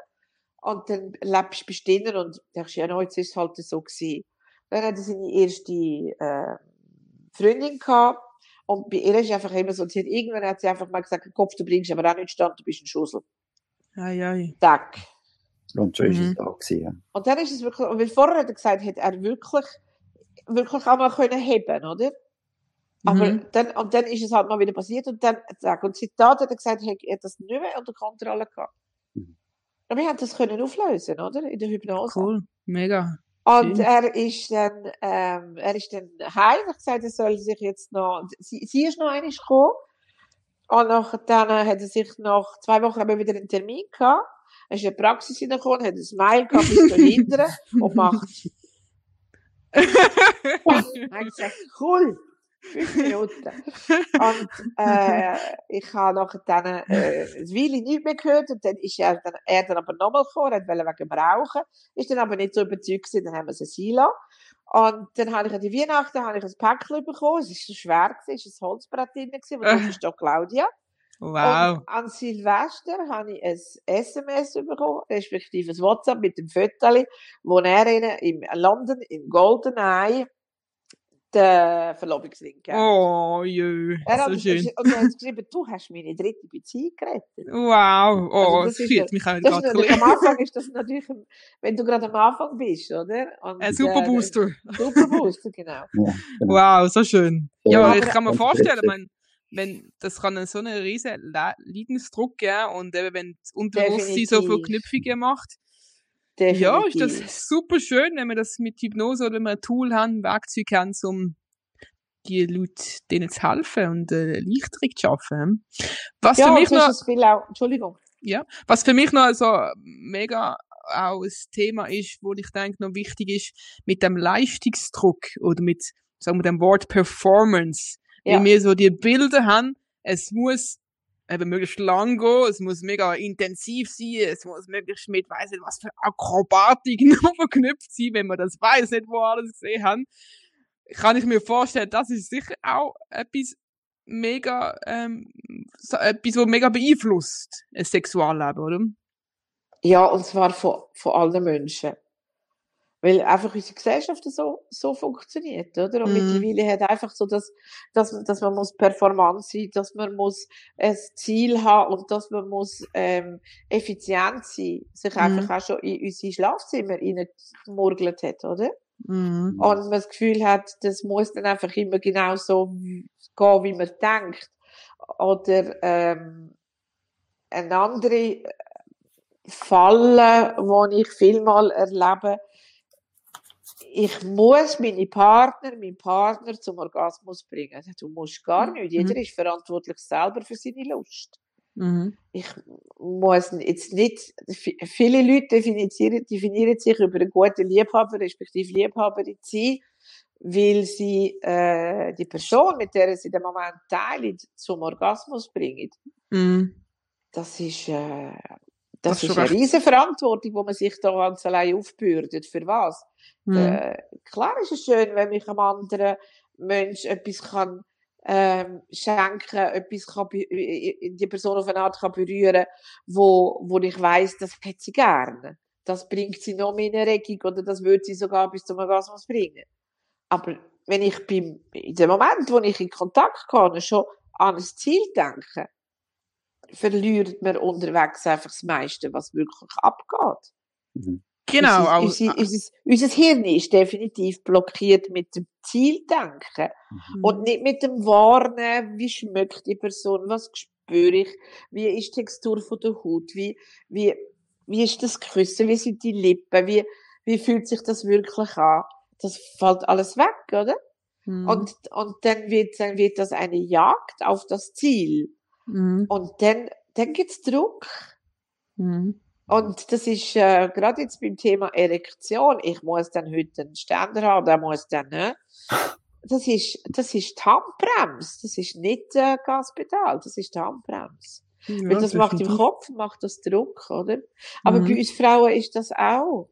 Und dann lebst du drinnen und denkst, ja, no, jetzt ist es halt so gewesen. Dann hat er seine erste äh, Freundin gehabt. Und bei ihr ist einfach immer so, sie hat, irgendwann hat sie einfach mal gesagt, Kopf, du bringst aber auch nicht stand, du bist ein Schussel. Ei, ei. Zack. Und so ist mhm. es auch gewesen, ja. Und dann ist es wirklich, und weil vorher hat er gesagt, hat er wirklich, wirklich auch mal können heben, oder? Aber mhm. dann, und dann ist es halt mal wieder passiert und dann, zack. Und Zitat hat er gesagt, er hat das nicht mehr unter Kontrolle gehabt. Mhm. Und wir haben das können auflösen, oder? In der Hypnose. Cool. Mega. Und Schön. er ist dann, ähm, er ist dann heim, hat gesagt, er soll sich jetzt noch, sie, sie ist noch einmal gekommen. Und nach, dann hat er sich nach zwei Wochen haben wieder einen Termin gehabt. Er ist in die Praxis hineingekommen, hat ein Smile gehabt bis dahinter und macht. er hat gesagt, cool. Fünf Minuten. Und äh, ich habe nachher dann äh, eine Weile nicht mehr gehört und dann ist er dann, er dann aber nochmal gekommen, er wollte wegen Rauchen, ist dann aber nicht so überzeugt gewesen, dann haben wir es sein lassen. Und dann habe ich an die Weihnachten habe ich ein Päckchen bekommen, es war so schwer, gewesen, es war ein Holzbrett drin, gewesen, das ist da Claudia. Wow. Und an Silvester habe ich ein SMS bekommen, respektive ein WhatsApp mit dem Foto, wo er in, in London, in GoldenEye, den Verlobungsring gegeben. Oh, jö, er so schön. Und er hat geschrieben, du hast meine dritte Beziehung gerettet. Wow, oh, also das, das fühlt mich auch nicht gerade Am Anfang ist das natürlich, wenn du gerade am Anfang bist, oder? Und, ein super Booster. Äh, super Booster, genau. Ja, genau. Wow, so schön. Ja, aber ich kann mir vorstellen, man, wenn, das kann so einen riesen Leidensdruck geben und eben wenn das Unterbewusstsein so viele Knüpfungen macht, Definitiv. Ja, ist das super schön, wenn wir das mit Hypnose oder wenn wir ein Tool haben, ein Werkzeug haben, um die Leute denen zu helfen und äh, Erleichterung zu schaffen. Was ja, für mich noch, auch, Entschuldigung. Ja, was für mich noch so mega auch ein Thema ist, wo ich denke noch wichtig ist, mit dem Leistungsdruck oder mit, sagen wir, dem Wort Performance. Ja. Wenn wir so die Bilder haben, es muss eben möglichst lang gehen, es muss mega intensiv sein, es muss möglichst mit, weiß nicht, was für Akrobatik noch verknüpft sein, wenn man das weiß, nicht, wo alles gesehen haben. Kann ich mir vorstellen, das ist sicher auch etwas mega, ähm, so, etwas, was mega beeinflusst, ein Sexualleben, oder? Ja, und zwar von, von allen Menschen. Weil einfach unsere Gesellschaft so, so funktioniert, oder? Und mm. mittlerweile hat einfach so, dass, dass, dass man muss performant sein, dass man muss ein Ziel haben und dass man muss, ähm, effizient sein, sich mm. einfach auch schon in unsere Schlafzimmer reingemurgelt hat, oder? Mm. Und man das Gefühl hat, das muss dann einfach immer genau so gehen, wie man denkt. Oder, ähm, eine andere Falle, die ich vielmal erlebe, ich muss meine Partner, meinen Partner zum Orgasmus bringen. Du musst gar mhm. nicht. Jeder mhm. ist verantwortlich selber für seine Lust. Mhm. Ich muss jetzt nicht, viele Leute definieren, definieren sich über einen guten Liebhaber, respektive Liebhaberin sein, weil sie äh, die Person, mit der sie den Moment teilen, zum Orgasmus bringen. Mhm. Das ist, äh, das, das ist eine riesige Verantwortung, die man sich da ganz allein aufbürdet. Für was? Mhm. Äh, klar ist es schön, wenn mich einem anderen Mensch etwas kann ähm, schenken, etwas kann die Person auf eine Art kann berühren, wo, wo ich weiß, das hätte sie gerne. Das bringt sie noch mehr in Erregung oder das würde sie sogar bis zum Orgasmus bringen. Aber wenn ich beim, in dem Moment, wo ich in Kontakt kann, schon an ein Ziel denke, verliert man unterwegs einfach das meiste, was wirklich abgeht. Mhm. Genau. Unser, unser, unser, unser Hirn ist definitiv blockiert mit dem Zieldenken Mhm. und nicht mit dem Warnen, wie schmeckt die Person, was spüre ich, wie ist die Textur von der Haut, wie, wie, wie ist das Küssen, wie sind die Lippen, wie, wie fühlt sich das wirklich an. Das fällt alles weg, oder? Mhm. Und, und dann wird, dann wird das eine Jagd auf das Ziel. Mhm. Und dann, dann gibt's Druck. Mhm. Und das ist äh, gerade jetzt beim Thema Erektion. Ich muss dann heute einen Ständer haben, der muss dann, ne? Das ist, das ist die Handbremse. Das ist nicht äh, Gaspedal. Das ist die Handbremse. Ja, Weil das macht im definitiv. Kopf, macht das Druck, oder? Aber Mhm. bei uns Frauen ist das auch.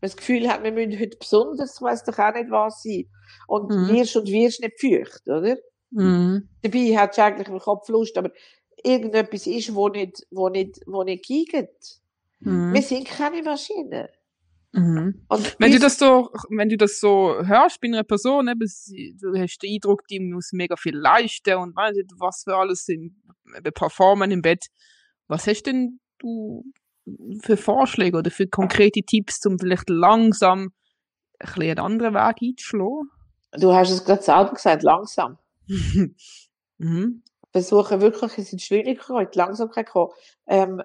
Wenn das Gefühl hat, wir müssen heute besonders, weiss doch auch nicht was sein. Und Mhm. wirst und wirst nicht feucht, oder? Mhm. Dabei hat du eigentlich im Kopf Lust, aber irgendetwas ist, wo nicht, wo nicht, wo nicht geht. Mhm. Wir sind keine Maschinen. Mhm. Und Wenn du das so, wenn du das so hörst bei einer Person, eben, du hast den Eindruck, die muss mega viel leisten und weiß nicht, was für alles im, performen im Bett. Was hast denn du für Vorschläge oder für konkrete Tipps, um vielleicht langsam ein bisschen einen anderen Weg einzuschlagen? du hast es gerade selber gesagt, langsam. mhm. Versuchen wirklich in Geschwindigkeit, Langsamkeit zu kommen. Ähm,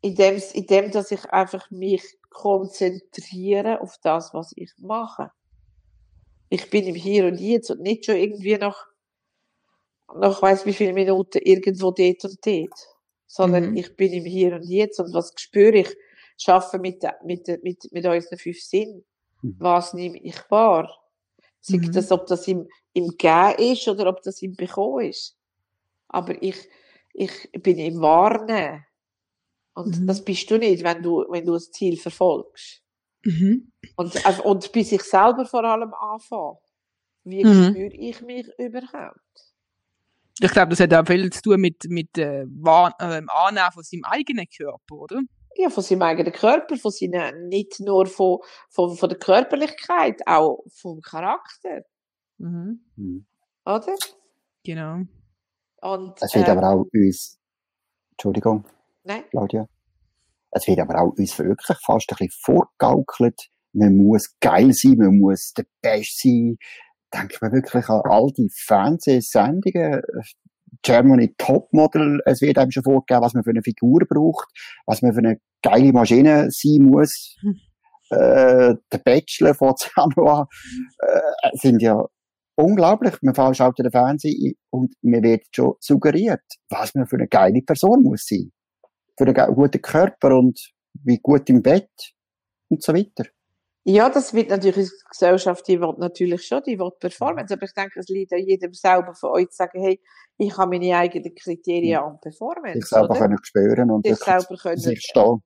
in dem, in dem, dass ich einfach mich konzentriere auf das, was ich mache. Ich bin im Hier und Jetzt und nicht schon irgendwie nach, nach weiss wie viele Minuten irgendwo dort und dort. Sondern Mhm. ich bin im Hier und Jetzt und was spüre ich? Schaffe mit, mit, mit, mit unseren fünf Sinnen. Mhm. Was nehme ich wahr? Sei Mhm. das, ob das im, im Gehen ist oder ob das im Bekommen ist. Aber ich, ich bin im Warnen. Und Mhm. das bist du nicht, wenn du, wenn du das Ziel verfolgst. Mhm. Und, äh, und bei sich selber vor allem anfangen. Wie Mhm. spüre ich mich überhaupt? Ich glaube, das hat auch viel zu tun mit, mit äh, äh, dem Annehmen von seinem eigenen Körper, oder? Ja, von seinem eigenen Körper, von seinen, nicht nur von, von, von der Körperlichkeit, auch vom Charakter, Mhm. Mhm. oder? Genau. Und, Es wird ähm, aber auch uns, Entschuldigung, nein, Claudia, es wird aber auch uns wirklich fast ein bisschen vorgaukelt, man muss geil sein, man muss der Beste sein. Denkt man wirklich an all die Fernsehsendungen, Germany Topmodel, es wird einem schon vorgegeben, was man für eine Figur braucht, was man für eine geile Maschine sein muss. Hm. Äh, der Bachelor von Januar äh, sind ja unglaublich. Man schaut den Fernsehen und mir wird schon suggeriert, was man für eine geile Person muss sein. Für einen guten Körper und wie gut im Bett und so weiter. Ja, das wird natürlich die Gesellschaft, die will natürlich schon, die will Performance, aber ich denke, es liegt an jedem selber von euch zu sagen, hey, ich habe meine eigenen Kriterien an Performance, Sich selber oder? können spüren und Sich selber können, zu sich stehen.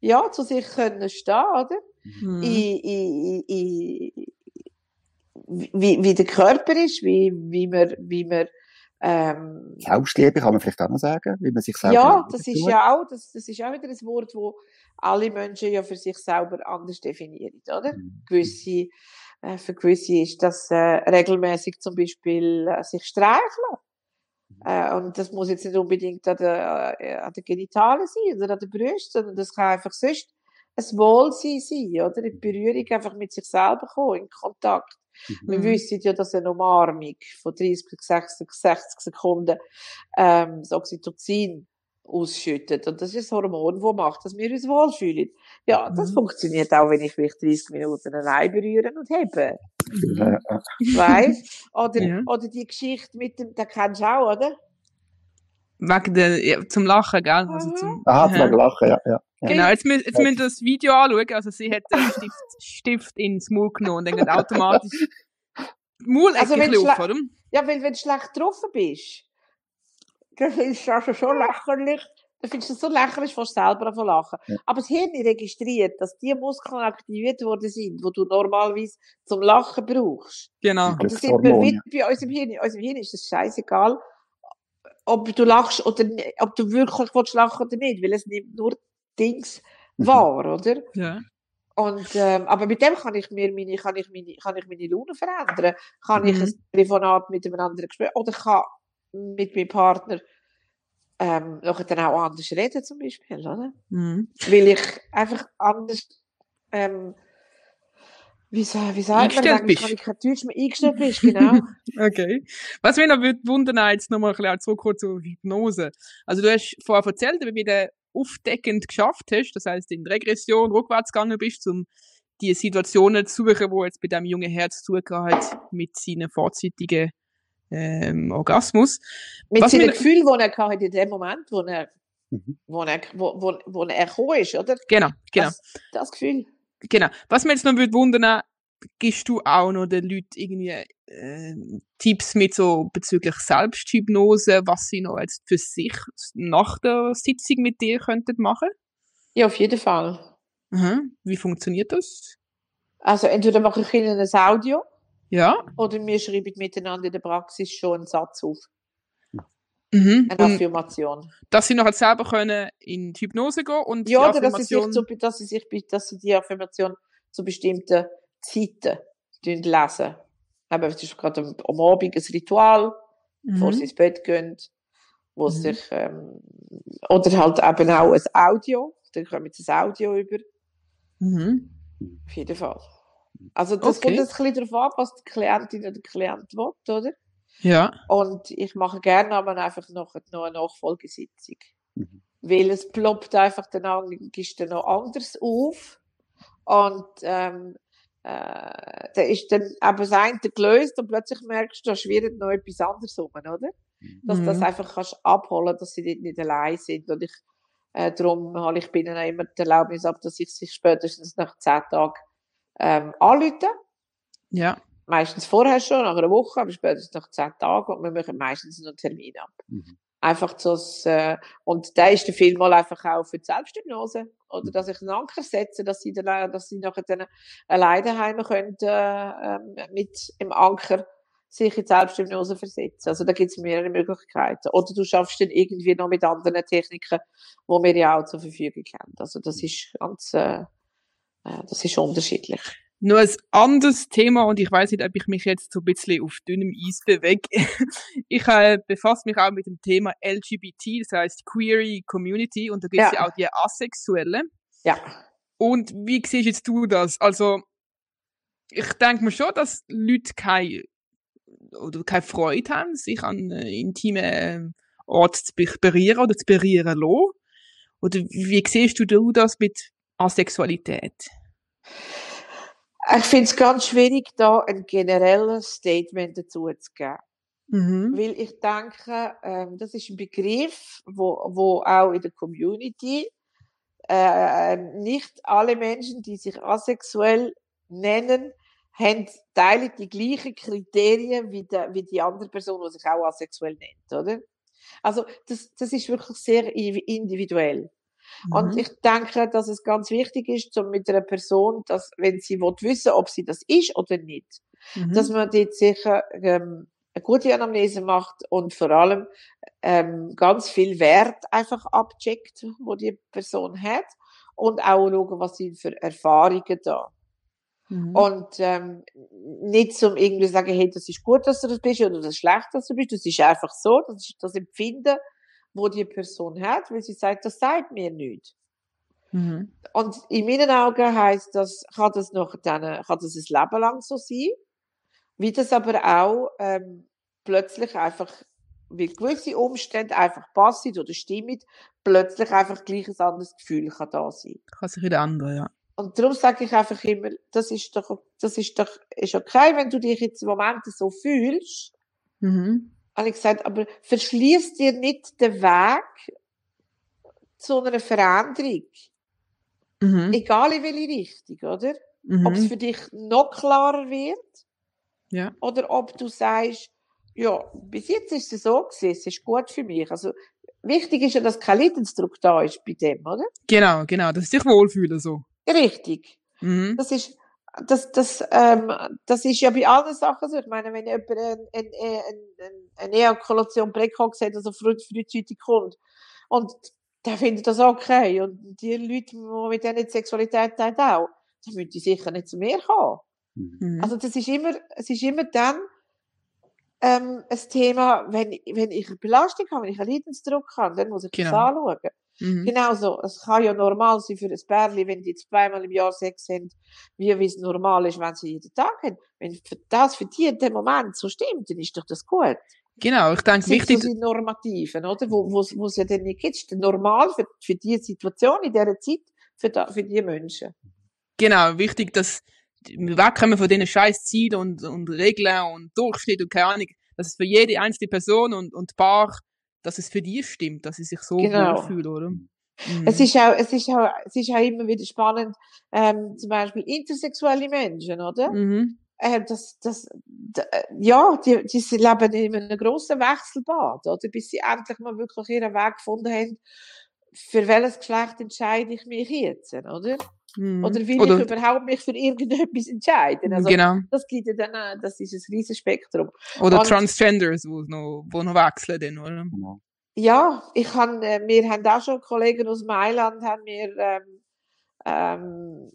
ja, zu sich können stehen, oder? Mhm. I, i, i, i, wie, wie der Körper ist, wie, wie man, wie man, ähm, Selbstliebe kann man vielleicht auch noch sagen, wie man sich selber ja, das ist tut. ja auch, das, das ist auch wieder ein Wort, wo alle Menschen ja für sich selber anders definieren, oder? Mhm. gewisse, äh, für gewisse ist das äh, regelmäßig zum Beispiel äh, sich streicheln. Äh, und das muss jetzt nicht unbedingt an der, äh, an der Genitalen sein oder an der Brust, sondern das kann einfach sonst ein Wohlsein sein, oder? In Berührung einfach mit sich selber kommen, in Kontakt. Wir Mhm. wissen ja, dass eine Umarmung von 30 bis 60, 60 Sekunden ähm, das Oxytocin ausschüttet. Und das ist ein Hormon, das macht, dass wir uns wohlfühlen. Ja, das Mhm. funktioniert auch, wenn ich mich 30 Minuten allein berühren und hebe. Äh, Weißt? Oder, Ja. oder die Geschichte mit dem, den kennst du auch, oder? Wegen der, ja, zum Lachen, gell? Also zum, Aha, Aha. zum Lachen, ja, ja. Genau, jetzt, mü jetzt müsst ihr das Video anschauen. Also sie hat den Stift, Stift ins Maul genommen und dann geht automatisch Maulecke Also wenn auf, oder? Ja, weil wenn du schlecht getroffen bist, dann findest du das also so lächerlich. Dann findest du es so lächerlich, fast selber davon lachen. Ja. Aber das Hirn registriert, dass die Muskeln aktiviert worden sind, die du normalerweise zum Lachen brauchst. Genau. Und das sind wir wieder bei unserem Hirn. In unserem Hirn ist es scheißegal, ob du lachst oder nicht, ob du wirklich willst lachen oder nicht, weil es nimmt nur Dings Mhm. wahr, oder? Ja. Und, ähm, aber mit dem kann ich mir meine, kann ich meine, kann ich meine Laune verändern. Kann ich Mhm. ein Telefonat mit einem anderen Gespräch, oder kann mit meinem Partner, ähm, nachher dann auch anders reden, zum Beispiel, oder? Mhm. Weil ich einfach anders ähm, wie, wie sagt man, Eingestellt wegen bist. Kommunikation eingestellt bist, genau. Okay. Was mich noch wundern, jetzt nochmal ein bisschen zurück zur Hypnose. Also du hast vorher erzählt, wie du aufdeckend geschafft hast, das heißt in Regression rückwärts gegangen bist, um die Situationen zu suchen, wo jetzt bei dem jungen Herz zugehört hat mit seinem vorzeitigen ähm, Orgasmus. Mit Was seinem mir- Gefühl, das er hatte in dem Moment, wo er, Mhm. wo er, wo, wo, wo er gekommen ist, oder? Genau, genau. Das, das Gefühl. Genau. Was mir jetzt noch würde wundern, gibst du auch noch den Leuten irgendwie äh, Tipps mit so bezüglich Selbsthypnose, was sie noch jetzt für sich nach der Sitzung mit dir könnten machen? Ja, auf jeden Fall. Mhm. Wie funktioniert das? Also entweder mache ich ihnen ein Audio Ja. oder wir schreiben miteinander in der Praxis schon einen Satz auf, Mhm. eine Und Affirmation. dass sie nachher selber können in die Hypnose gehen und Ja, die oder dass sie, sich Affirmation... zu, dass, sie sich, dass sie die Affirmation zu bestimmten Zeiten lesen. Eben, es ist gerade am, am Abend ein Ritual, bevor sie mhm. ins Bett gehen, wo Mhm. sich, ähm, oder halt eben auch ein Audio, dann kommen sie ein Audio über, Mhm. auf jeden Fall. Also das Okay. kommt jetzt ein bisschen darauf an, was die Klientin oder der Klient will, oder? Ja. Und ich mache gerne aber einfach noch, noch eine Nachfolgesitzung. Mhm. Weil es ploppt einfach dann dann noch anders auf. Und, ähm, äh, da ist dann eben das eine gelöst und plötzlich merkst du, da schwirrt noch etwas anderes rum, oder? Dass du das Mhm. einfach kannst abholen, dass sie dort nicht allein sind. Und ich, äh, darum hole ich bei ihnen auch immer die Erlaubnis ab, dass ich sich spätestens nach zehn Tagen, ähm, anrufe. Ja. Meistens vorher schon, nach einer Woche, aber spätestens nach zehn Tagen und wir machen meistens noch einen Termin ab. Mhm. Einfach so, äh, und da ist der Film mal einfach auch für die Selbsthypnose. Oder dass ich einen Anker setze, dass sie dann, dass sie nachher dann alleine daheim können, äh, ähm, mit im Anker sich in die Selbsthypnose versetzen. Also da gibt es mehrere Möglichkeiten. Oder du schaffst dann irgendwie noch mit anderen Techniken, die wir ja auch zur Verfügung haben. Also das ist ganz, äh, äh, das ist unterschiedlich. Nur ein anderes Thema und ich weiß nicht, ob ich mich jetzt so ein bisschen auf dünnem Eis bewege. ich äh, befasse mich auch mit dem Thema LGBT, das heißt Query Community und da gibt es ja. Ja. auch die Asexuelle. Ja. Und wie siehst jetzt du das? Also ich denke mir schon, dass Leute keine oder keine Freude haben, sich an äh, intime äh, Ort zu be- berühren oder zu berühren lassen. Oder wie siehst du das mit Asexualität? Ich finde es ganz schwierig, da ein generelles Statement dazu zu geben. Mhm. Weil ich denke, ähm, das ist ein Begriff, wo, wo auch in der Community äh, nicht alle Menschen, die sich asexuell nennen, haben teilen die gleichen Kriterien wie, der, wie die andere Person, die sich auch asexuell nennt, oder? Also das, das ist wirklich sehr i- individuell. Und Mhm. ich denke, dass es ganz wichtig ist, um mit einer Person, dass, wenn sie will wissen, ob sie das ist oder nicht, Mhm. dass man dort sicher ähm, eine gute Anamnese macht und vor allem ähm, ganz viel Wert einfach abcheckt, wo die Person hat und auch schauen, was sind für Erfahrungen da. Mhm. Und ähm, nicht zum irgendwie sagen, hey, das ist gut, dass du das bist oder das ist schlecht, dass du bist. Das ist einfach so, das ist das Empfinden, wo die Person hat, weil sie sagt, das sagt mir nichts. Mhm. Und in meinen Augen heisst das, kann das noch dann, kann das ein Leben lang so sein, wie das aber auch ähm, plötzlich einfach, weil gewisse Umstände einfach passen oder stimmen, plötzlich einfach gleich ein anderes Gefühl kann da sein. Kann sich wieder ändern, ja. Und darum sage ich einfach immer, das ist doch, das ist doch, ist okay, wenn du dich jetzt im Moment so fühlst. Mhm. Habe ich gesagt, aber verschließ dir nicht den Weg zu einer Veränderung. Mhm. Egal in welche Richtung, oder? Mhm. ob es für dich noch klarer wird Ja. oder ob du sagst, ja, bis jetzt ist es so gewesen, es ist gut für mich. Also wichtig ist ja, dass kein Leidensdruck da ist bei dem, oder? Genau, genau, dass sie sich wohlfühlen so. Richtig. Mhm. Das ist das, das, ähm, das ist ja bei allen Sachen so. Ich meine, wenn jemand eine, eine, eine, eine Ejakulation Präcox hat, also früh, frühzeitig kommt, und der findet das okay, und die Leute, die mit denen die Sexualität haben, auch, dann müssen die sicher nicht zu mir kommen. Mhm. Also das ist immer, es ist immer dann ähm, ein Thema, wenn, wenn ich eine Belastung habe, wenn ich einen Leidensdruck habe, dann muss ich Genau. das anschauen. Mhm. Genauso, es kann ja normal sein für ein Pärchen, wenn die zweimal im Jahr Sex haben, wie es normal ist, wenn sie jeden Tag haben. Wenn das für die in dem Moment so stimmt, dann ist doch das gut. Genau, ich denke, wichtig. So Normativen, oder? Wo, wo, wo es ja dann nicht gibt. Normal für, für diese Situation in dieser Zeit, für, da, für die Menschen. Genau, wichtig, dass wir wegkommen von diesen scheiß Zielen und, und Regeln und Durchschnitt und keine Ahnung, dass es für jede einzelne Person und, und Paar, dass es für die stimmt, dass sie sich so genau. wohlfühlen, oder? Mhm. Es ist auch, es ist auch, es ist auch immer wieder spannend, ähm, zum Beispiel intersexuelle Menschen, oder? Mhm äh, das, das, äh, ja, die, die leben in einem grossen Wechselbad, oder? Bis sie endlich mal wirklich ihren Weg gefunden haben, für welches Geschlecht entscheide ich mich jetzt, oder? Mhm. Oder will oder, ich überhaupt mich für irgendetwas entscheiden? Also, genau. Das gibt ja dann, das ist ein riesiges Spektrum. Oder Und, Transgenders, wo noch, wo noch wechseln, dann, oder? Genau. Ja, ich kann, äh, wir haben auch schon Kollegen aus Mailand, haben wir, ähm, ähm,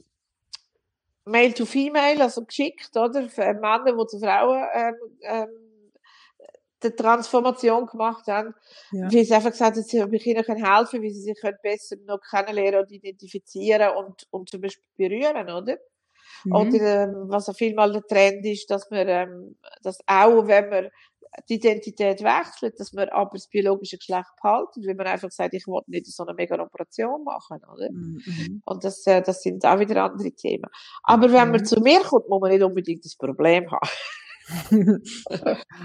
Mail to Female, also geschickt, oder? Für Männer, die zu Frauen ähm, ähm, die Transformation gemacht haben. Ja. Wie sie einfach gesagt haben, sie, ob ich ihnen helfen kann, wie sie sich besser noch kennenlernen und identifizieren und, und zum Beispiel berühren, oder? Mhm. Oder ähm, was auch vielmal der Trend ist, dass man ähm, dass auch, wenn man die Identität wechselt, dass man aber das biologische Geschlecht behalten, weil man einfach sagt, ich will nicht so eine mega Operation machen, oder? Mhm. Und das, äh, das sind auch wieder andere Themen. Aber wenn man mhm. zu mir kommt, muss man nicht unbedingt das Problem haben.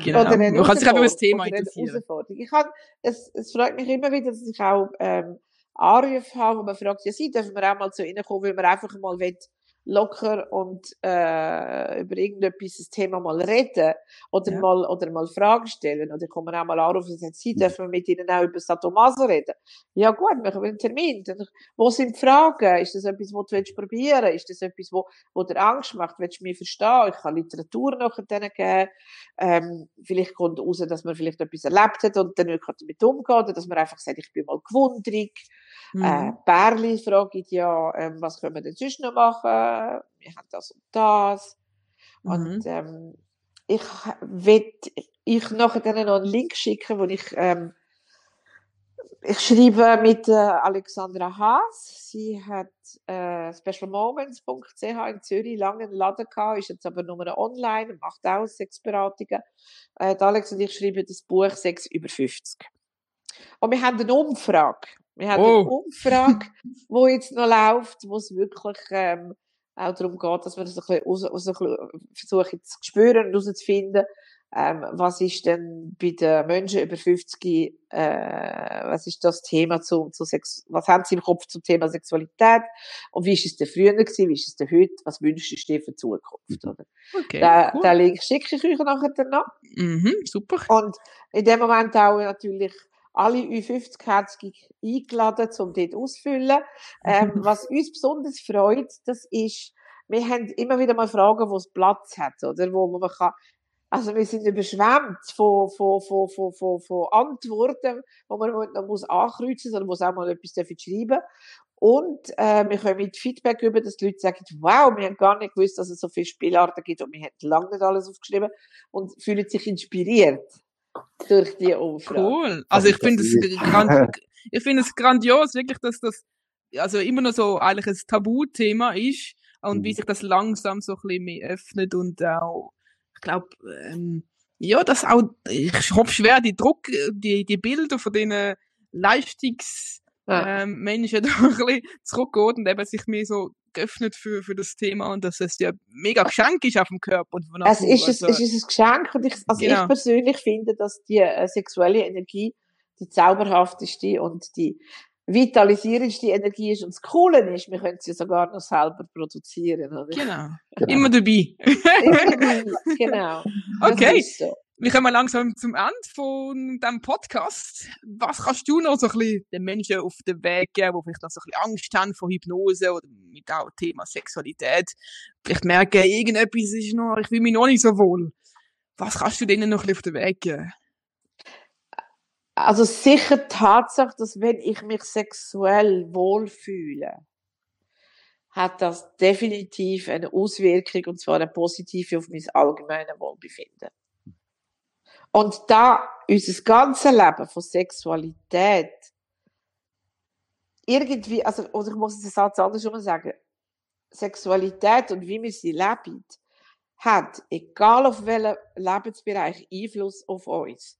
genau. Oder man kann sich auch über das Thema interessieren. Ich kann, es, es freut mich immer wieder, dass ich auch ähm, Anrufe habe, wo man fragt, ja, sie dürfen wir auch mal zu Ihnen kommen, weil man einfach mal will, locker und äh, über irgendetwas das Thema mal reden oder ja. mal oder mal Fragen stellen oder kommen auch mal anrufen und sagen, Sie mhm. dürfen wir mit Ihnen auch über Satomaso reden. Ja gut, machen wir einen Termin. Wo sind die Fragen? Ist das etwas, was du willst probieren? Ist das etwas, wo, wo dir Angst macht? Willst du mich verstehen? Ich kann Literatur nachher denen geben. Ähm, vielleicht kommt raus, dass man vielleicht etwas erlebt hat und dann nicht damit umgehen oder dass man einfach sagt, ich bin mal gewundrig. Mhm. Äh, Bärli fragt ja, ähm, was können wir denn sonst noch machen? Wir haben das und das. Mhm. Und ähm, ich will ich nachher dann noch einen Link schicken, wo ich ähm, ich schreibe mit äh, Alexandra Haas. Sie hat äh, specialmoments.ch in Zürich lange einen Laden gehabt, ist jetzt aber nur online, macht auch Sexberatungen. Äh, Alex und ich schreiben das Buch Sex über 50. Und wir haben eine Umfrage. Wir haben oh. eine Umfrage, die jetzt noch läuft, wo es wirklich ähm, auch darum geht, dass wir das ein bisschen, aus, aus, ein bisschen versuchen zu spüren und herauszufinden, ähm, was ist denn bei den Menschen über 50, äh, was ist das Thema zu, zu Sex, was haben sie im Kopf zum Thema Sexualität und wie ist es denn früher gewesen, wie ist es denn heute, was wünschst du dir für die Zukunft, oder? Okay, den, cool. den Link schicke ich euch nachher dann noch. Mhm, super. Und in dem Moment auch natürlich alle Ü50-Herzige eingeladen, um dort auszufüllen. Ähm, was uns besonders freut, das ist, wir haben immer wieder mal Fragen, wo es Platz hat, oder? Wo man kann, also wir sind überschwemmt von, von, von, von, von, von Antworten, wo man noch muss ankreuzen, muss auch mal etwas schreiben. Und äh, wir können mit Feedback über, dass die Leute sagen, wow, wir haben gar nicht gewusst, dass es so viele Spielarten gibt und wir haben lange nicht alles aufgeschrieben und fühlen sich inspiriert durch die Umfrage. Cool. Also ich finde es ich finde es grandios, wirklich, dass das also immer noch so eigentlich ein Tabuthema ist und mhm. wie sich das langsam so ein bisschen mehr öffnet und auch, ich glaube, ähm, ja, das auch, ich hoffe schwer, die Druck, die, die Bilder von den Leistungs ja. ähm, Menschen da ein bisschen zurückgeht und eben sich mehr so geöffnet für, für das Thema und dass es ja mega ist auf dem Körper. Und von es, ist also, es, es ist ein Geschenk und ich, also genau. ich persönlich finde, dass die äh, sexuelle Energie die zauberhafteste und die vitalisierendste Energie ist und das Coole ist, wir können sie sogar noch selber produzieren. Oder? Genau. genau. Immer dabei. Immer dabei. Genau. Okay. So wir kommen langsam zum Ende von diesem Podcast. Was kannst du noch so ein bisschen den Menschen auf den Weg geben, die vielleicht noch so ein bisschen Angst haben vor Hypnose oder mit auch Thema Sexualität? Vielleicht merken, irgendetwas ist noch, ich fühle mich noch nicht so wohl. Was kannst du denen noch ein bisschen auf den Weg geben? Also sicher die Tatsache, dass wenn ich mich sexuell wohlfühle, hat das definitiv eine Auswirkung, und zwar eine positive auf mein allgemeines Wohlbefinden. Und da unser ganzes Leben von Sexualität irgendwie, also, oder ich muss den Satz andersrum sagen, Sexualität und wie wir sie leben, hat, egal auf welchem Lebensbereich, Einfluss auf uns.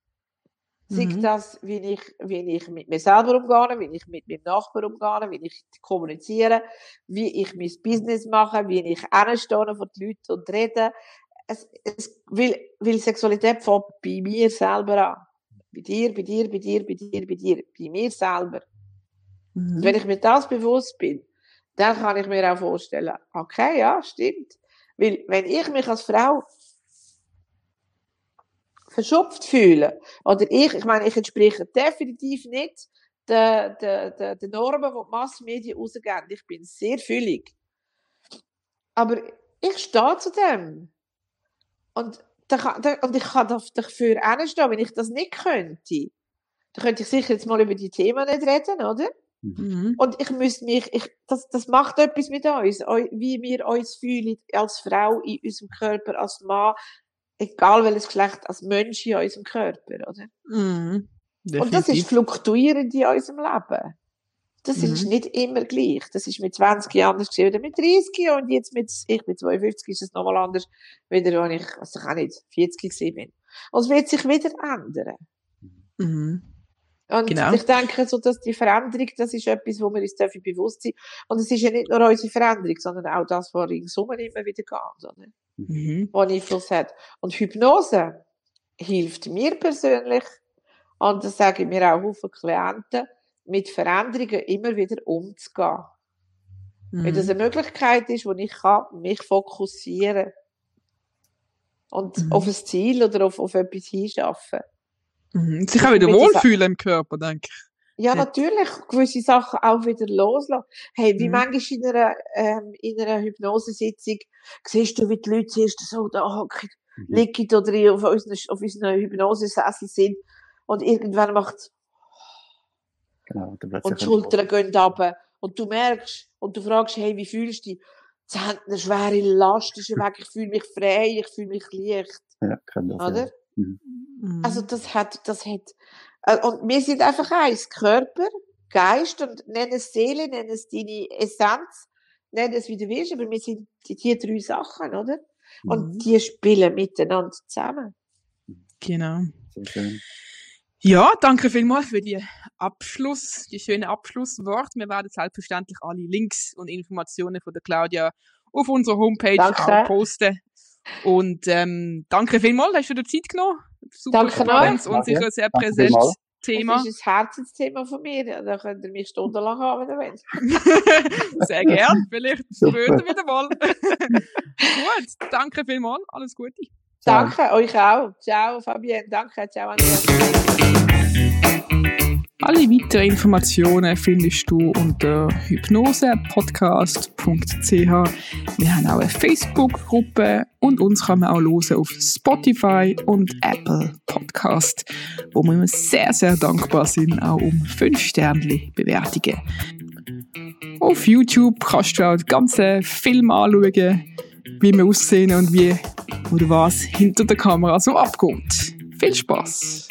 Sei Mhm. das, wie ich, wie ich mit mir selber umgehe, wie ich mit meinem Nachbar umgehe, wie ich kommuniziere, wie ich mein Business mache, wie ich hinstehe vor die Leute und rede. Es, es, weil, weil Sexualität fängt bei mir selber an. Bei dir, bei dir, bei dir, bei dir, bei dir, bei mir selber. Mhm. wenn ich mir das bewusst bin, dann kann ich mir auch vorstellen, okay, ja, stimmt. Weil, wenn ich mich als Frau verschupft fühle, oder ich, ich meine, ich entspreche definitiv nicht den, den, den, den Normen, die die Massenmedien rausgeben. Ich bin sehr fühlig. Aber ich stehe zu dem. Und, da kann, da, und ich kann da- dafür hinstehen, wenn ich das nicht könnte. Dann könnte ich sicher jetzt mal über die Themen nicht reden, oder? Mhm. Und ich müsste mich, ich, das, das macht etwas mit uns, wie wir uns fühlen als Frau in unserem Körper, als Mann, egal welches Geschlecht, als Mensch in unserem Körper, oder? Mhm. Und das ist fluktuierend in unserem Leben. Das ist Mhm. nicht immer gleich. Das ist mit 20 Jahren anders gewesen, oder mit 30 und jetzt mit, ich mit 52 ist es nochmal anders, wieder, als ich, was ich auch nicht, 40 gewesen bin. Und es wird sich wieder ändern. Mhm. Und Genau. ich denke, so, dass die Veränderung, das ist etwas, wo wir uns dafür bewusst sind. Und es ist ja nicht nur unsere Veränderung, sondern auch das, was ringsum immer wieder geht, oder? Mhm. Was Einfluss hat. Und Hypnose hilft mir persönlich, und das sage ich mir auch Haufen Klienten, mit Veränderungen immer wieder umzugehen. Weil das Mhm. eine Möglichkeit ist, wo ich kann, mich fokussieren und Mhm. auf ein Ziel oder auf, auf etwas hinschaffen. Mhm. Sich auch wieder wohlfühlen im Körper, denke ich. Ja, natürlich, gewisse Sachen auch wieder loslassen. Hey, wie Mhm. manchmal in einer, ähm, in einer Hypnosesitzung siehst du, wie die Leute zuerst so da hocken, Mhm. liegen oder in- auf unseren, auf unseren Hypnosesessel sind und irgendwann macht Genau, und die Schultern gehen runter und du merkst und du fragst, hey, wie fühlst du dich? Sie haben eine schwere Last, ist weg, ich fühle mich frei, ich fühle mich leicht, Ja, kann das, oder? Ja. Mhm. Mhm. Also das hat, das hat, äh, und wir sind einfach eins, Körper, Geist und nenn es Seele, nenn es deine Essenz, nenn es wie du willst, aber wir sind die, die drei Sachen, oder? Mhm. Und die spielen miteinander zusammen. Genau. Sehr schön. Ja, danke vielmals für die Abschluss, die schöne Abschlusswort. Wir werden selbstverständlich alle Links und Informationen von der Claudia auf unserer Homepage Danke. auch posten. Und ähm, danke vielmals, hast du dir Zeit genommen? Super Danke spannendes noch. und sicher sehr Danke präsentes vielmals. Thema. Das ist ein Herzensthema von mir, da könnt ihr mich stundenlang haben, wenn ihr wollt. sehr gern, vielleicht später wieder mal. Gut, danke vielmals, alles Gute. Danke, euch auch. Ciao, Fabienne. Danke, ciao, Andreas. Alle weiteren Informationen findest du unter hypnosepodcast.ch. Wir haben auch eine Facebook-Gruppe und uns kann man auch hören auf Spotify und Apple Podcast, wo wir immer sehr, sehr dankbar sind, auch um 5 Sternchen Bewertungen. Auf YouTube kannst du auch den ganzen Film anschauen, Mhm. wie wir aussehen und wie oder was hinter der Kamera so abkommt. Viel Spaß!